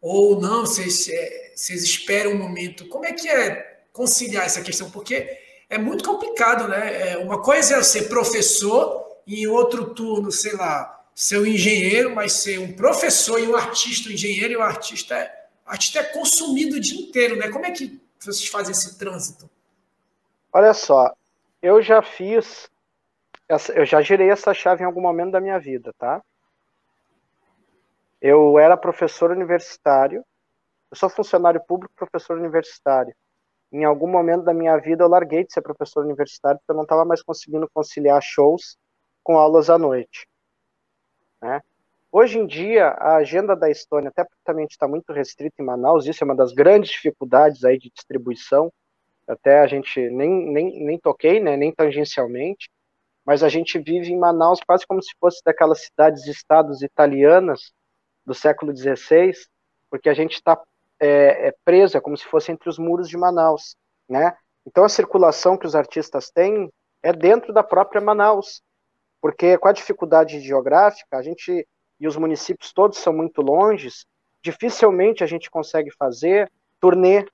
ou não, vocês, é, vocês esperam um momento. Como é que é conciliar essa questão? Porque é muito complicado, né? É, uma coisa é ser professor e em outro turno, sei lá, ser um engenheiro, mas ser um professor e um artista, um engenheiro e um artista é, artista é consumido o dia inteiro, né? Como é que vocês fazem esse trânsito? Olha só, eu já fiz, eu já girei essa chave em algum momento da minha vida, tá? Eu era professor universitário, eu sou funcionário público, professor universitário em algum momento da minha vida eu larguei de ser professor universitário porque eu não estava mais conseguindo conciliar shows com aulas à noite. Né? Hoje em dia, a agenda da Estônia, até porque está muito restrita em Manaus, isso é uma das grandes dificuldades aí de distribuição, até a gente nem, nem, nem toquei, né, nem tangencialmente, mas a gente vive em Manaus quase como se fosse daquelas cidades-estados italianas do século XVI, porque a gente está é, é presa, como se fosse entre os muros de Manaus, né? Então a circulação que os artistas têm é dentro da própria Manaus, porque com a dificuldade geográfica, a gente e os municípios todos são muito longes, dificilmente a gente consegue fazer turnê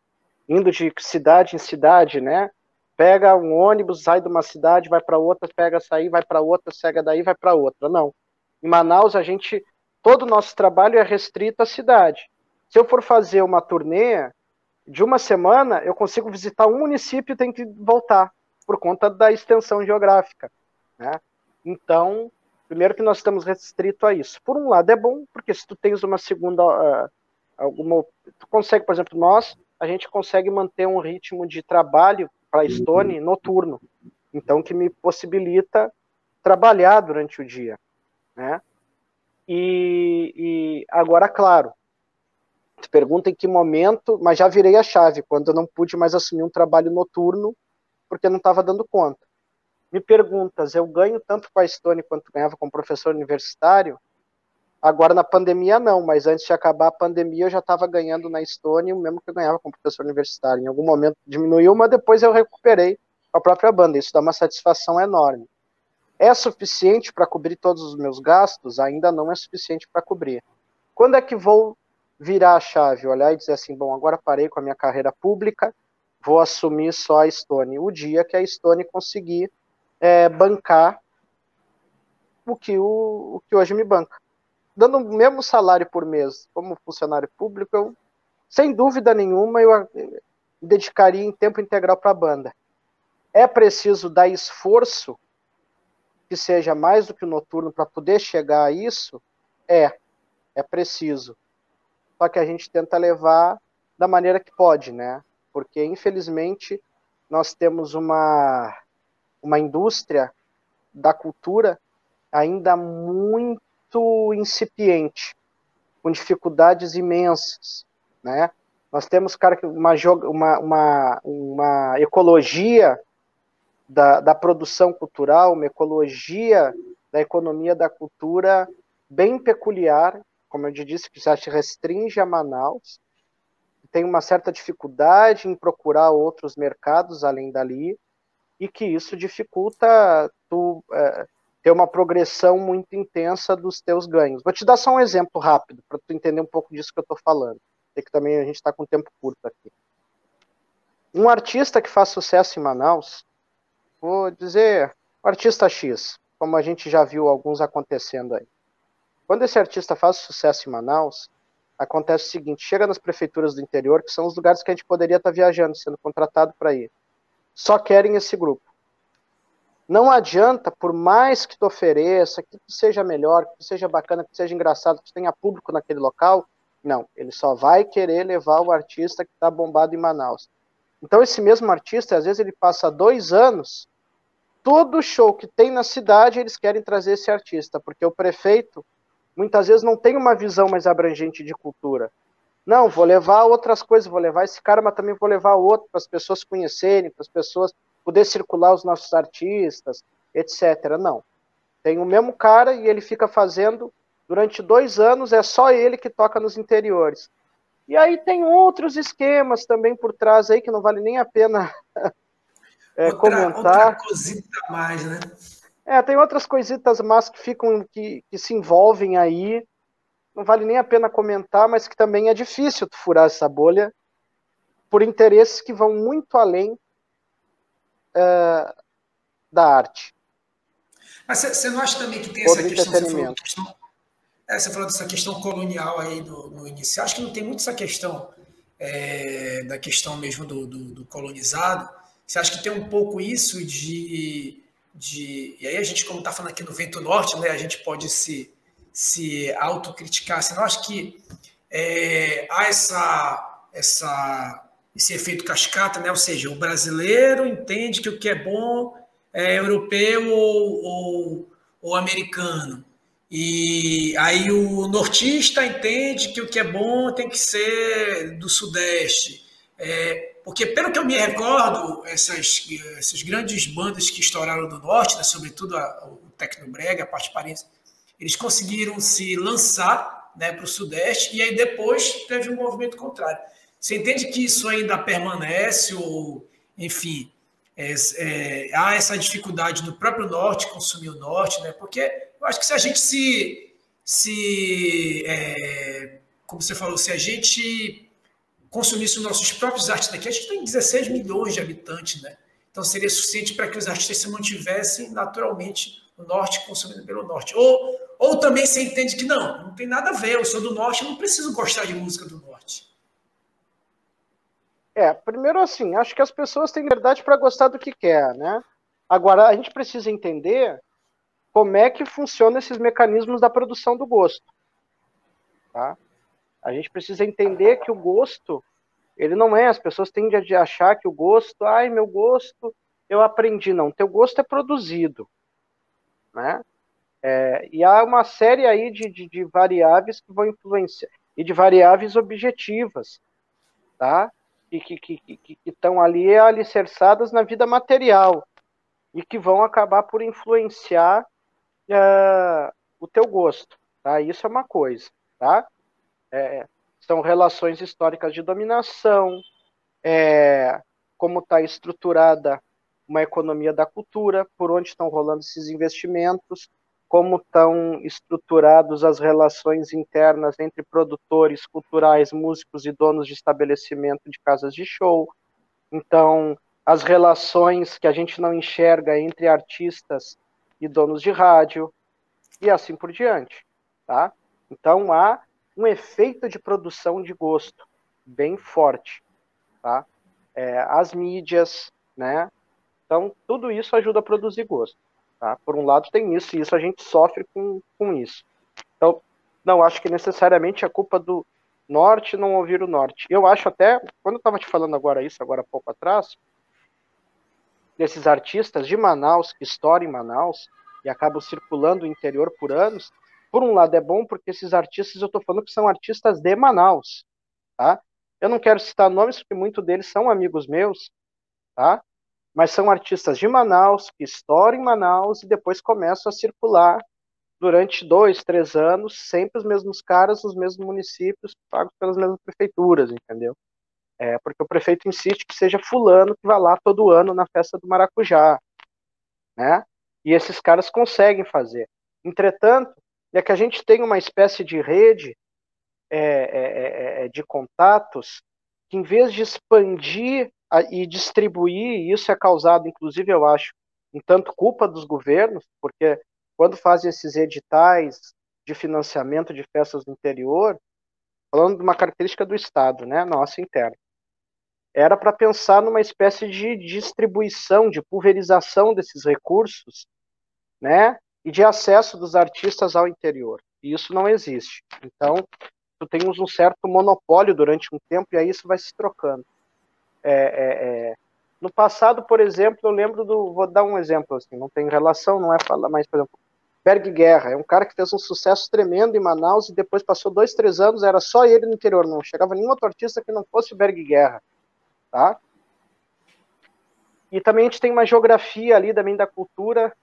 indo de cidade em cidade, né? Pega um ônibus, sai de uma cidade, vai para outra, pega sair, vai para outra, cega daí, vai para outra. Não. Em Manaus a gente todo o nosso trabalho é restrito à cidade. Se eu for fazer uma turnê de uma semana, eu consigo visitar um município e tenho que voltar, por conta da extensão geográfica. Né? Então, primeiro que nós estamos restrito a isso. Por um lado é bom, porque se tu tens uma segunda, uh, alguma, tu consegue, por exemplo, nós, a gente consegue manter um ritmo de trabalho para a Stone noturno, então que me possibilita trabalhar durante o dia, né? E, e agora, claro, Tu pergunta em que momento, mas já virei a chave, quando eu não pude mais assumir um trabalho noturno, porque não estava dando conta. Me perguntas, eu ganho tanto com a Stone quanto ganhava como professor universitário? Agora na pandemia não, mas antes de acabar a pandemia eu já estava ganhando na Stone o mesmo que eu ganhava como professor universitário. Em algum momento diminuiu, mas depois eu recuperei a própria banda. Isso dá uma satisfação enorme. É suficiente para cobrir todos os meus gastos? Ainda não é suficiente para cobrir. Quando é que vou virar a chave, olhar e dizer assim, bom, agora parei com a minha carreira pública, vou assumir só a Stone. O dia que a Stone conseguir é, bancar o que, o, o que hoje me banca. Dando o mesmo salário por mês como funcionário público, eu, sem dúvida nenhuma, eu dedicaria em tempo integral para a banda. É preciso dar esforço que seja mais do que o noturno para poder chegar a isso? É, é preciso só que a gente tenta levar da maneira que pode, né? Porque, infelizmente, nós temos uma, uma indústria da cultura ainda muito incipiente, com dificuldades imensas, né? Nós temos, cara, uma, uma, uma, uma ecologia da, da produção cultural, uma ecologia da economia da cultura bem peculiar como eu disse, que já se restringe a Manaus, tem uma certa dificuldade em procurar outros mercados além dali, e que isso dificulta tu é, ter uma progressão muito intensa dos teus ganhos. Vou te dar só um exemplo rápido, para tu entender um pouco disso que eu estou falando, porque que também a gente está com tempo curto aqui. Um artista que faz sucesso em Manaus, vou dizer, o artista X, como a gente já viu alguns acontecendo aí. Quando esse artista faz sucesso em Manaus, acontece o seguinte: chega nas prefeituras do interior, que são os lugares que a gente poderia estar viajando, sendo contratado para ir. Só querem esse grupo. Não adianta, por mais que tu ofereça, que tu seja melhor, que tu seja bacana, que tu seja engraçado, que tu tenha público naquele local. Não, ele só vai querer levar o artista que está bombado em Manaus. Então, esse mesmo artista, às vezes, ele passa dois anos, todo show que tem na cidade, eles querem trazer esse artista, porque o prefeito muitas vezes não tem uma visão mais abrangente de cultura. Não, vou levar outras coisas, vou levar esse cara, mas também vou levar outro para as pessoas conhecerem, para as pessoas poder circular os nossos artistas, etc. Não. Tem o mesmo cara e ele fica fazendo durante dois anos, é só ele que toca nos interiores. E aí tem outros esquemas também por trás aí que não vale nem a pena (laughs) é, outra, comentar. Outra cosita mais, né? É, tem outras coisitas más que ficam, que, que se envolvem aí. Não vale nem a pena comentar, mas que também é difícil tu furar essa bolha por interesses que vão muito além uh, da arte. Mas você não acha também que tem essa questão, você falou, questão é, você falou dessa questão colonial aí do, no início. Acho que não tem muito essa questão é, da questão mesmo do, do, do colonizado. Você acha que tem um pouco isso de de. E aí a gente, como está falando aqui no Vento Norte, né, a gente pode se, se autocriticar. Eu acho que é, há essa, essa, esse efeito cascata, né? ou seja, o brasileiro entende que o que é bom é europeu ou, ou, ou americano. E aí o nortista entende que o que é bom tem que ser do sudeste. É, porque, pelo que eu me recordo, essas, essas grandes bandas que estouraram do norte, né, sobretudo a, o Tecnobrega, a parte parente, eles conseguiram se lançar né, para o sudeste e aí depois teve um movimento contrário. Você entende que isso ainda permanece ou, enfim, é, é, há essa dificuldade no próprio norte consumir o norte, né? Porque eu acho que se a gente se, se é, como você falou, se a gente consumisse os nossos próprios artistas aqui, a gente tem 16 milhões de habitantes, né? Então seria suficiente para que os artistas se mantivessem naturalmente no norte, consumindo pelo norte. Ou, ou também você entende que não, não tem nada a ver, eu sou do norte, eu não preciso gostar de música do norte. É, primeiro assim, acho que as pessoas têm verdade para gostar do que quer, né? Agora, a gente precisa entender como é que funcionam esses mecanismos da produção do gosto. Tá? A gente precisa entender que o gosto, ele não é, as pessoas tendem a achar que o gosto, ai, meu gosto, eu aprendi. Não, teu gosto é produzido. Né? É, e há uma série aí de, de, de, variáveis que vão influenciar, e de variáveis objetivas, tá? E que estão que, que, que ali alicerçadas na vida material, e que vão acabar por influenciar uh, o teu gosto, tá? Isso é uma coisa, tá? É, são relações históricas de dominação, é, como está estruturada uma economia da cultura, por onde estão rolando esses investimentos, como estão estruturadas as relações internas entre produtores culturais, músicos e donos de estabelecimento de casas de show. Então, as relações que a gente não enxerga entre artistas e donos de rádio, e assim por diante. Tá? Então, há um efeito de produção de gosto bem forte, tá? É, as mídias, né? Então, tudo isso ajuda a produzir gosto, tá? Por um lado tem isso, e isso a gente sofre com, com isso. Então, não acho que necessariamente é culpa do norte não ouvir o norte. Eu acho até, quando eu estava te falando agora isso, agora há pouco atrás, desses artistas de Manaus, que estouram em Manaus, e acabam circulando o interior por anos, por um lado é bom porque esses artistas eu estou falando que são artistas de Manaus, tá? Eu não quero citar nomes porque muitos deles são amigos meus, tá? Mas são artistas de Manaus que estouram em Manaus e depois começam a circular durante dois, três anos, sempre os mesmos caras, os mesmos municípios, pagos pelas mesmas prefeituras, entendeu? É, porque o prefeito insiste que seja fulano que vá lá todo ano na festa do maracujá, né? E esses caras conseguem fazer. Entretanto, é que a gente tem uma espécie de rede é, é, é, é de contatos que, em vez de expandir e distribuir, e isso é causado, inclusive, eu acho, um tanto culpa dos governos, porque quando fazem esses editais de financiamento de festas do interior, falando de uma característica do Estado, né, nossa interna, era para pensar numa espécie de distribuição, de pulverização desses recursos, né, e de acesso dos artistas ao interior. E isso não existe. Então, tu tens um certo monopólio durante um tempo e aí isso vai se trocando. É, é, é. No passado, por exemplo, eu lembro do. Vou dar um exemplo, assim, não tem relação, não é falar, mas, por exemplo, Berg Guerra, é um cara que fez um sucesso tremendo em Manaus e depois passou dois, três anos, era só ele no interior, não chegava nenhum outro artista que não fosse Berg Guerra, tá? E também a gente tem uma geografia ali também da cultura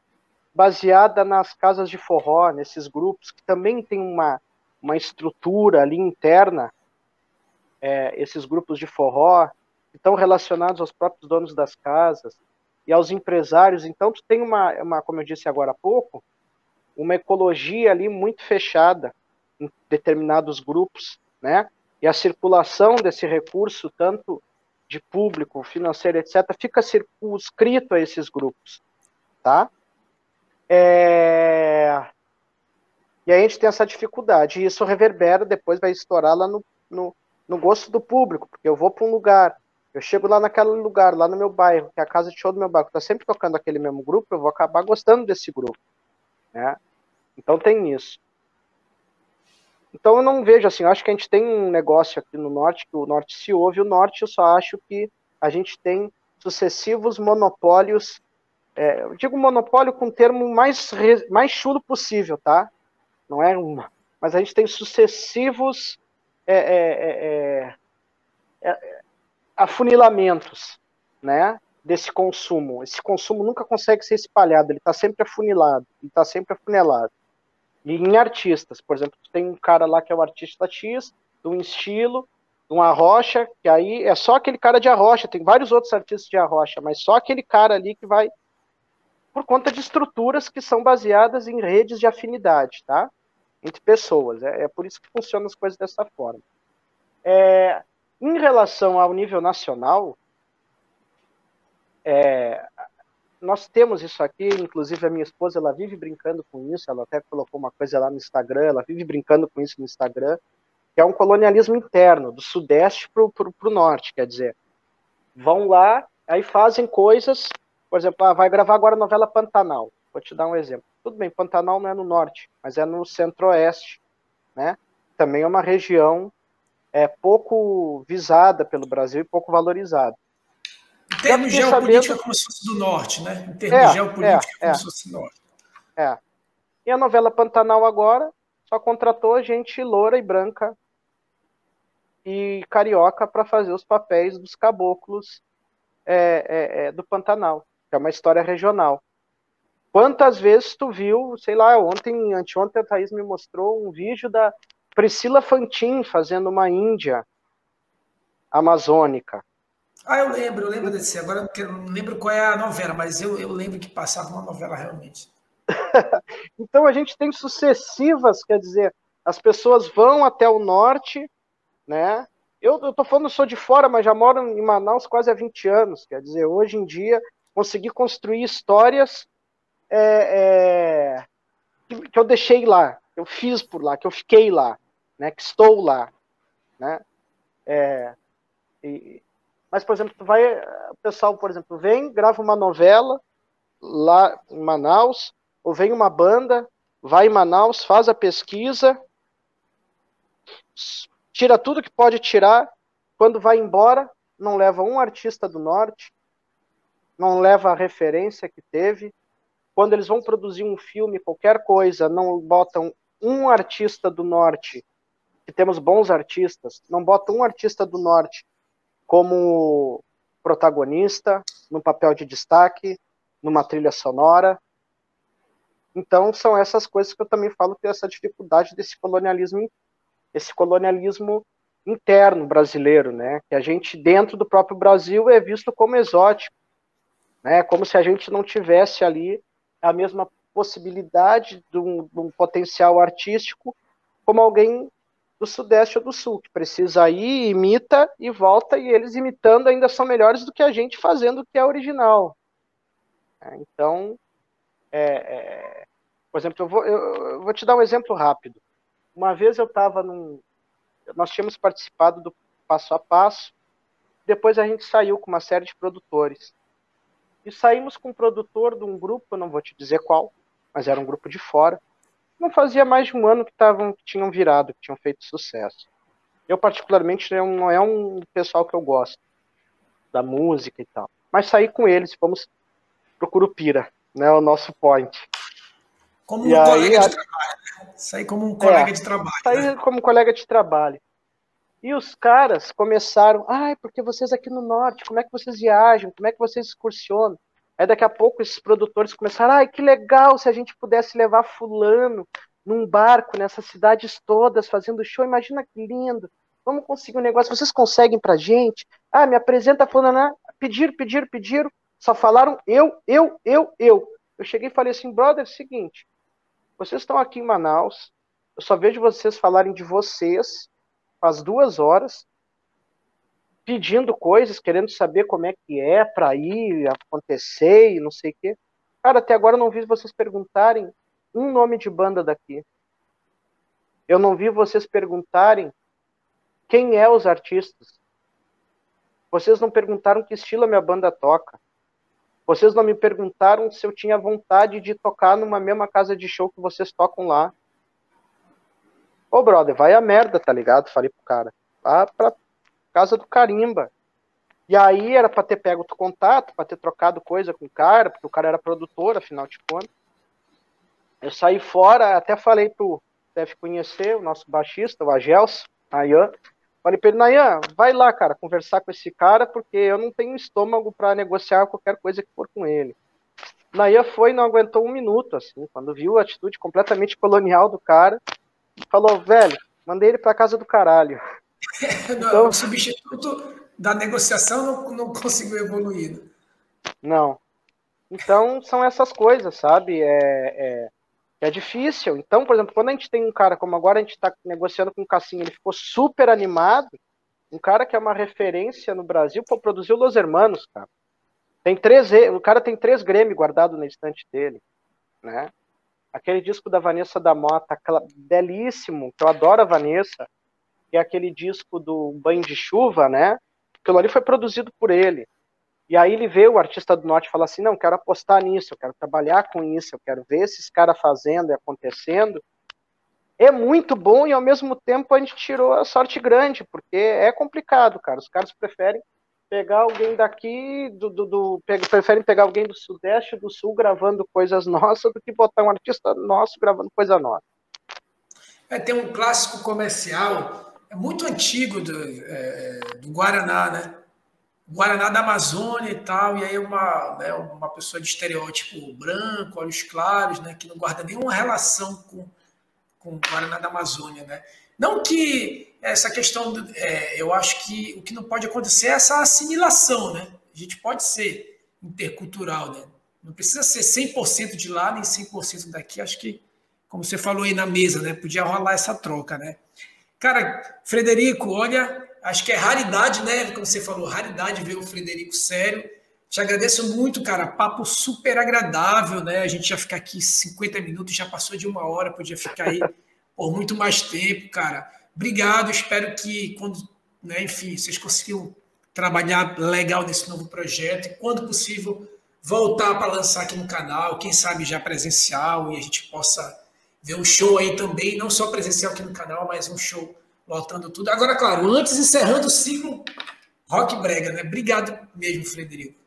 baseada nas casas de forró, nesses grupos que também tem uma, uma estrutura ali interna, é, esses grupos de forró, estão relacionados aos próprios donos das casas e aos empresários. Então, tu tem uma, uma, como eu disse agora há pouco, uma ecologia ali muito fechada em determinados grupos, né? E a circulação desse recurso, tanto de público, financeiro, etc., fica circunscrito a esses grupos, tá? É... E aí a gente tem essa dificuldade, e isso reverbera, depois vai estourar lá no, no, no gosto do público, porque eu vou para um lugar, eu chego lá naquele lugar, lá no meu bairro, que é a casa de show do meu bairro, está sempre tocando aquele mesmo grupo, eu vou acabar gostando desse grupo, né? Então tem isso. Então eu não vejo assim, eu acho que a gente tem um negócio aqui no norte, que o norte se ouve, o norte eu só acho que a gente tem sucessivos monopólios, é, eu digo monopólio com o termo mais, mais chulo possível, tá? não é uma, mas a gente tem sucessivos é, é, é, é, afunilamentos, né, desse consumo. Esse consumo nunca consegue ser espalhado, ele está sempre afunilado, ele está sempre afunilado. E em artistas, por exemplo, tem um cara lá que é o artista X, de um estilo, de uma arrocha, que aí é só aquele cara de arrocha, tem vários outros artistas de arrocha, mas só aquele cara ali que vai por conta de estruturas que são baseadas em redes de afinidade, tá? entre pessoas. É, é por isso que funcionam as coisas dessa forma. É, em relação ao nível nacional, é, nós temos isso aqui, inclusive a minha esposa, ela vive brincando com isso, ela até colocou uma coisa lá no Instagram, ela vive brincando com isso no Instagram, que é um colonialismo interno, do sudeste para o norte, quer dizer, vão lá, aí fazem coisas, por exemplo, ah, vai gravar agora a novela Pantanal, vou te dar um exemplo. Tudo bem, Pantanal não é no norte, mas é no centro-oeste, né? Também é uma região é, pouco visada pelo Brasil e pouco valorizada. Em termos geopolítica, sabendo... como se fosse do norte, né? Em termos é, geopolítica, é, como é. se fosse do norte. É. E a novela Pantanal agora só contratou gente loura e branca e carioca para fazer os papéis dos caboclos é, é, é, do Pantanal, que é uma história regional. Quantas vezes tu viu, sei lá, ontem, anteontem a Thaís me mostrou um vídeo da Priscila Fantin fazendo uma Índia amazônica. Ah, eu lembro, eu lembro desse. Agora eu não lembro qual é a novela, mas eu, eu lembro que passava uma novela realmente. (laughs) então a gente tem sucessivas, quer dizer, as pessoas vão até o norte, né? Eu, eu tô falando, sou de fora, mas já moro em Manaus quase há 20 anos. Quer dizer, hoje em dia consegui construir histórias é, é, que, que eu deixei lá, que eu fiz por lá, que eu fiquei lá, né, que estou lá, né? É, e, mas, por exemplo, vai, o pessoal, por exemplo, vem, grava uma novela lá em Manaus, ou vem uma banda, vai em Manaus, faz a pesquisa, tira tudo que pode tirar, quando vai embora, não leva um artista do norte, não leva a referência que teve, quando eles vão produzir um filme, qualquer coisa, não botam um artista do norte, que temos bons artistas, não botam um artista do norte como protagonista, num papel de destaque, numa trilha sonora. Então são essas coisas que eu também falo que é essa dificuldade desse colonialismo, esse colonialismo interno brasileiro, né? Que a gente dentro do próprio Brasil é visto como exótico, né? Como se a gente não tivesse ali a mesma possibilidade de um, de um potencial artístico como alguém do Sudeste ou do Sul, que precisa ir, imita e volta, e eles imitando ainda são melhores do que a gente fazendo o que é original. É, então, é, é, por exemplo, eu vou, eu, eu vou te dar um exemplo rápido. Uma vez eu estava num. Nós tínhamos participado do passo a passo, depois a gente saiu com uma série de produtores. E saímos com um produtor de um grupo, não vou te dizer qual, mas era um grupo de fora. Não fazia mais de um ano que, tavam, que tinham virado, que tinham feito sucesso. Eu, particularmente, não é um pessoal que eu gosto da música e tal. Mas saí com eles, fomos pro Curupira, né, o nosso point. Como um e colega aí, de trabalho. Né? Saí como um colega é, de trabalho. Saí né? como colega de trabalho. E os caras começaram, ai, porque vocês aqui no norte, como é que vocês viajam, como é que vocês excursionam? Aí daqui a pouco esses produtores começaram, ai, que legal se a gente pudesse levar fulano num barco nessas cidades todas fazendo show, imagina que lindo. Vamos conseguir um negócio, vocês conseguem pra gente? Ah, me apresenta fulano? Pediram, pediram, pediram, só falaram eu, eu, eu, eu. Eu cheguei e falei assim, brother, é seguinte, vocês estão aqui em Manaus, eu só vejo vocês falarem de vocês faz duas horas, pedindo coisas, querendo saber como é que é para ir acontecer e não sei o quê. Cara, até agora eu não vi vocês perguntarem um nome de banda daqui. Eu não vi vocês perguntarem quem é os artistas. Vocês não perguntaram que estilo a minha banda toca. Vocês não me perguntaram se eu tinha vontade de tocar numa mesma casa de show que vocês tocam lá. Ô, brother, vai a merda, tá ligado? Falei pro cara. Vá pra casa do carimba. E aí era para ter pego o contato, para ter trocado coisa com o cara, porque o cara era produtor, afinal de contas. Eu saí fora, até falei pro deve conhecer o nosso baixista, o Agels, Nayan. Falei pra ele, Nayan, vai lá, cara, conversar com esse cara, porque eu não tenho estômago para negociar qualquer coisa que for com ele. Nayan foi e não aguentou um minuto, assim, quando viu a atitude completamente colonial do cara, falou, velho, mandei ele pra casa do caralho. (laughs) então, o substituto da negociação não, não conseguiu evoluir. Né? Não. Então, são essas coisas, sabe? É, é, é, difícil. Então, por exemplo, quando a gente tem um cara como agora, a gente está negociando com o Cassinho, ele ficou super animado. Um cara que é uma referência no Brasil, pô, produziu Los Hermanos, cara. Tem três, o cara tem três Grêmio guardado na estante dele, né? Aquele disco da Vanessa da Mota, belíssimo, que eu adoro a Vanessa é aquele disco do Banho de Chuva, né? Aquilo ali foi produzido por ele. E aí ele vê o artista do norte e fala assim: não, quero apostar nisso, eu quero trabalhar com isso, eu quero ver esses caras fazendo e acontecendo. É muito bom e ao mesmo tempo a gente tirou a sorte grande, porque é complicado, cara. Os caras preferem pegar alguém daqui, do, do, do preferem pegar alguém do Sudeste do Sul gravando coisas nossas do que botar um artista nosso gravando coisa nossa. É, tem um clássico comercial é muito antigo do, é, do Guaraná, né? Guaraná da Amazônia e tal, e aí uma, né, uma pessoa de estereótipo branco, olhos claros, né, que não guarda nenhuma relação com, com o Guaraná da Amazônia, né? Não que essa questão, é, eu acho que o que não pode acontecer é essa assimilação, né? A gente pode ser intercultural, né? Não precisa ser 100% de lá nem 100% daqui. Acho que, como você falou aí na mesa, né? Podia rolar essa troca, né? Cara, Frederico, olha, acho que é raridade, né? Como você falou, raridade ver o Frederico sério. Te agradeço muito, cara. Papo super agradável, né? A gente já fica aqui 50 minutos, já passou de uma hora, podia ficar aí por muito mais tempo, cara. Obrigado, espero que quando, né, enfim, vocês conseguiram trabalhar legal nesse novo projeto e quando possível voltar para lançar aqui no canal, quem sabe já presencial e a gente possa ver um show aí também, não só presencial aqui no canal, mas um show lotando tudo. Agora, claro, antes encerrando o ciclo Rock Brega, né? Obrigado mesmo, Frederico.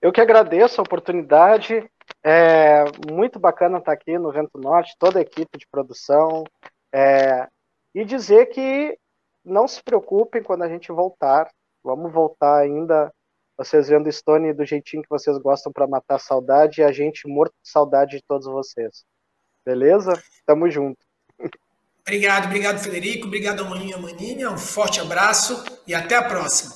Eu que agradeço a oportunidade. É muito bacana estar aqui no Vento Norte, toda a equipe de produção. É, e dizer que não se preocupem quando a gente voltar. Vamos voltar ainda Vocês vendo Stone do jeitinho que vocês gostam para matar a saudade e a gente morto de saudade de todos vocês. Beleza? Tamo junto. Obrigado, obrigado, Federico. Obrigado, Maninha Maninha. Um forte abraço e até a próxima.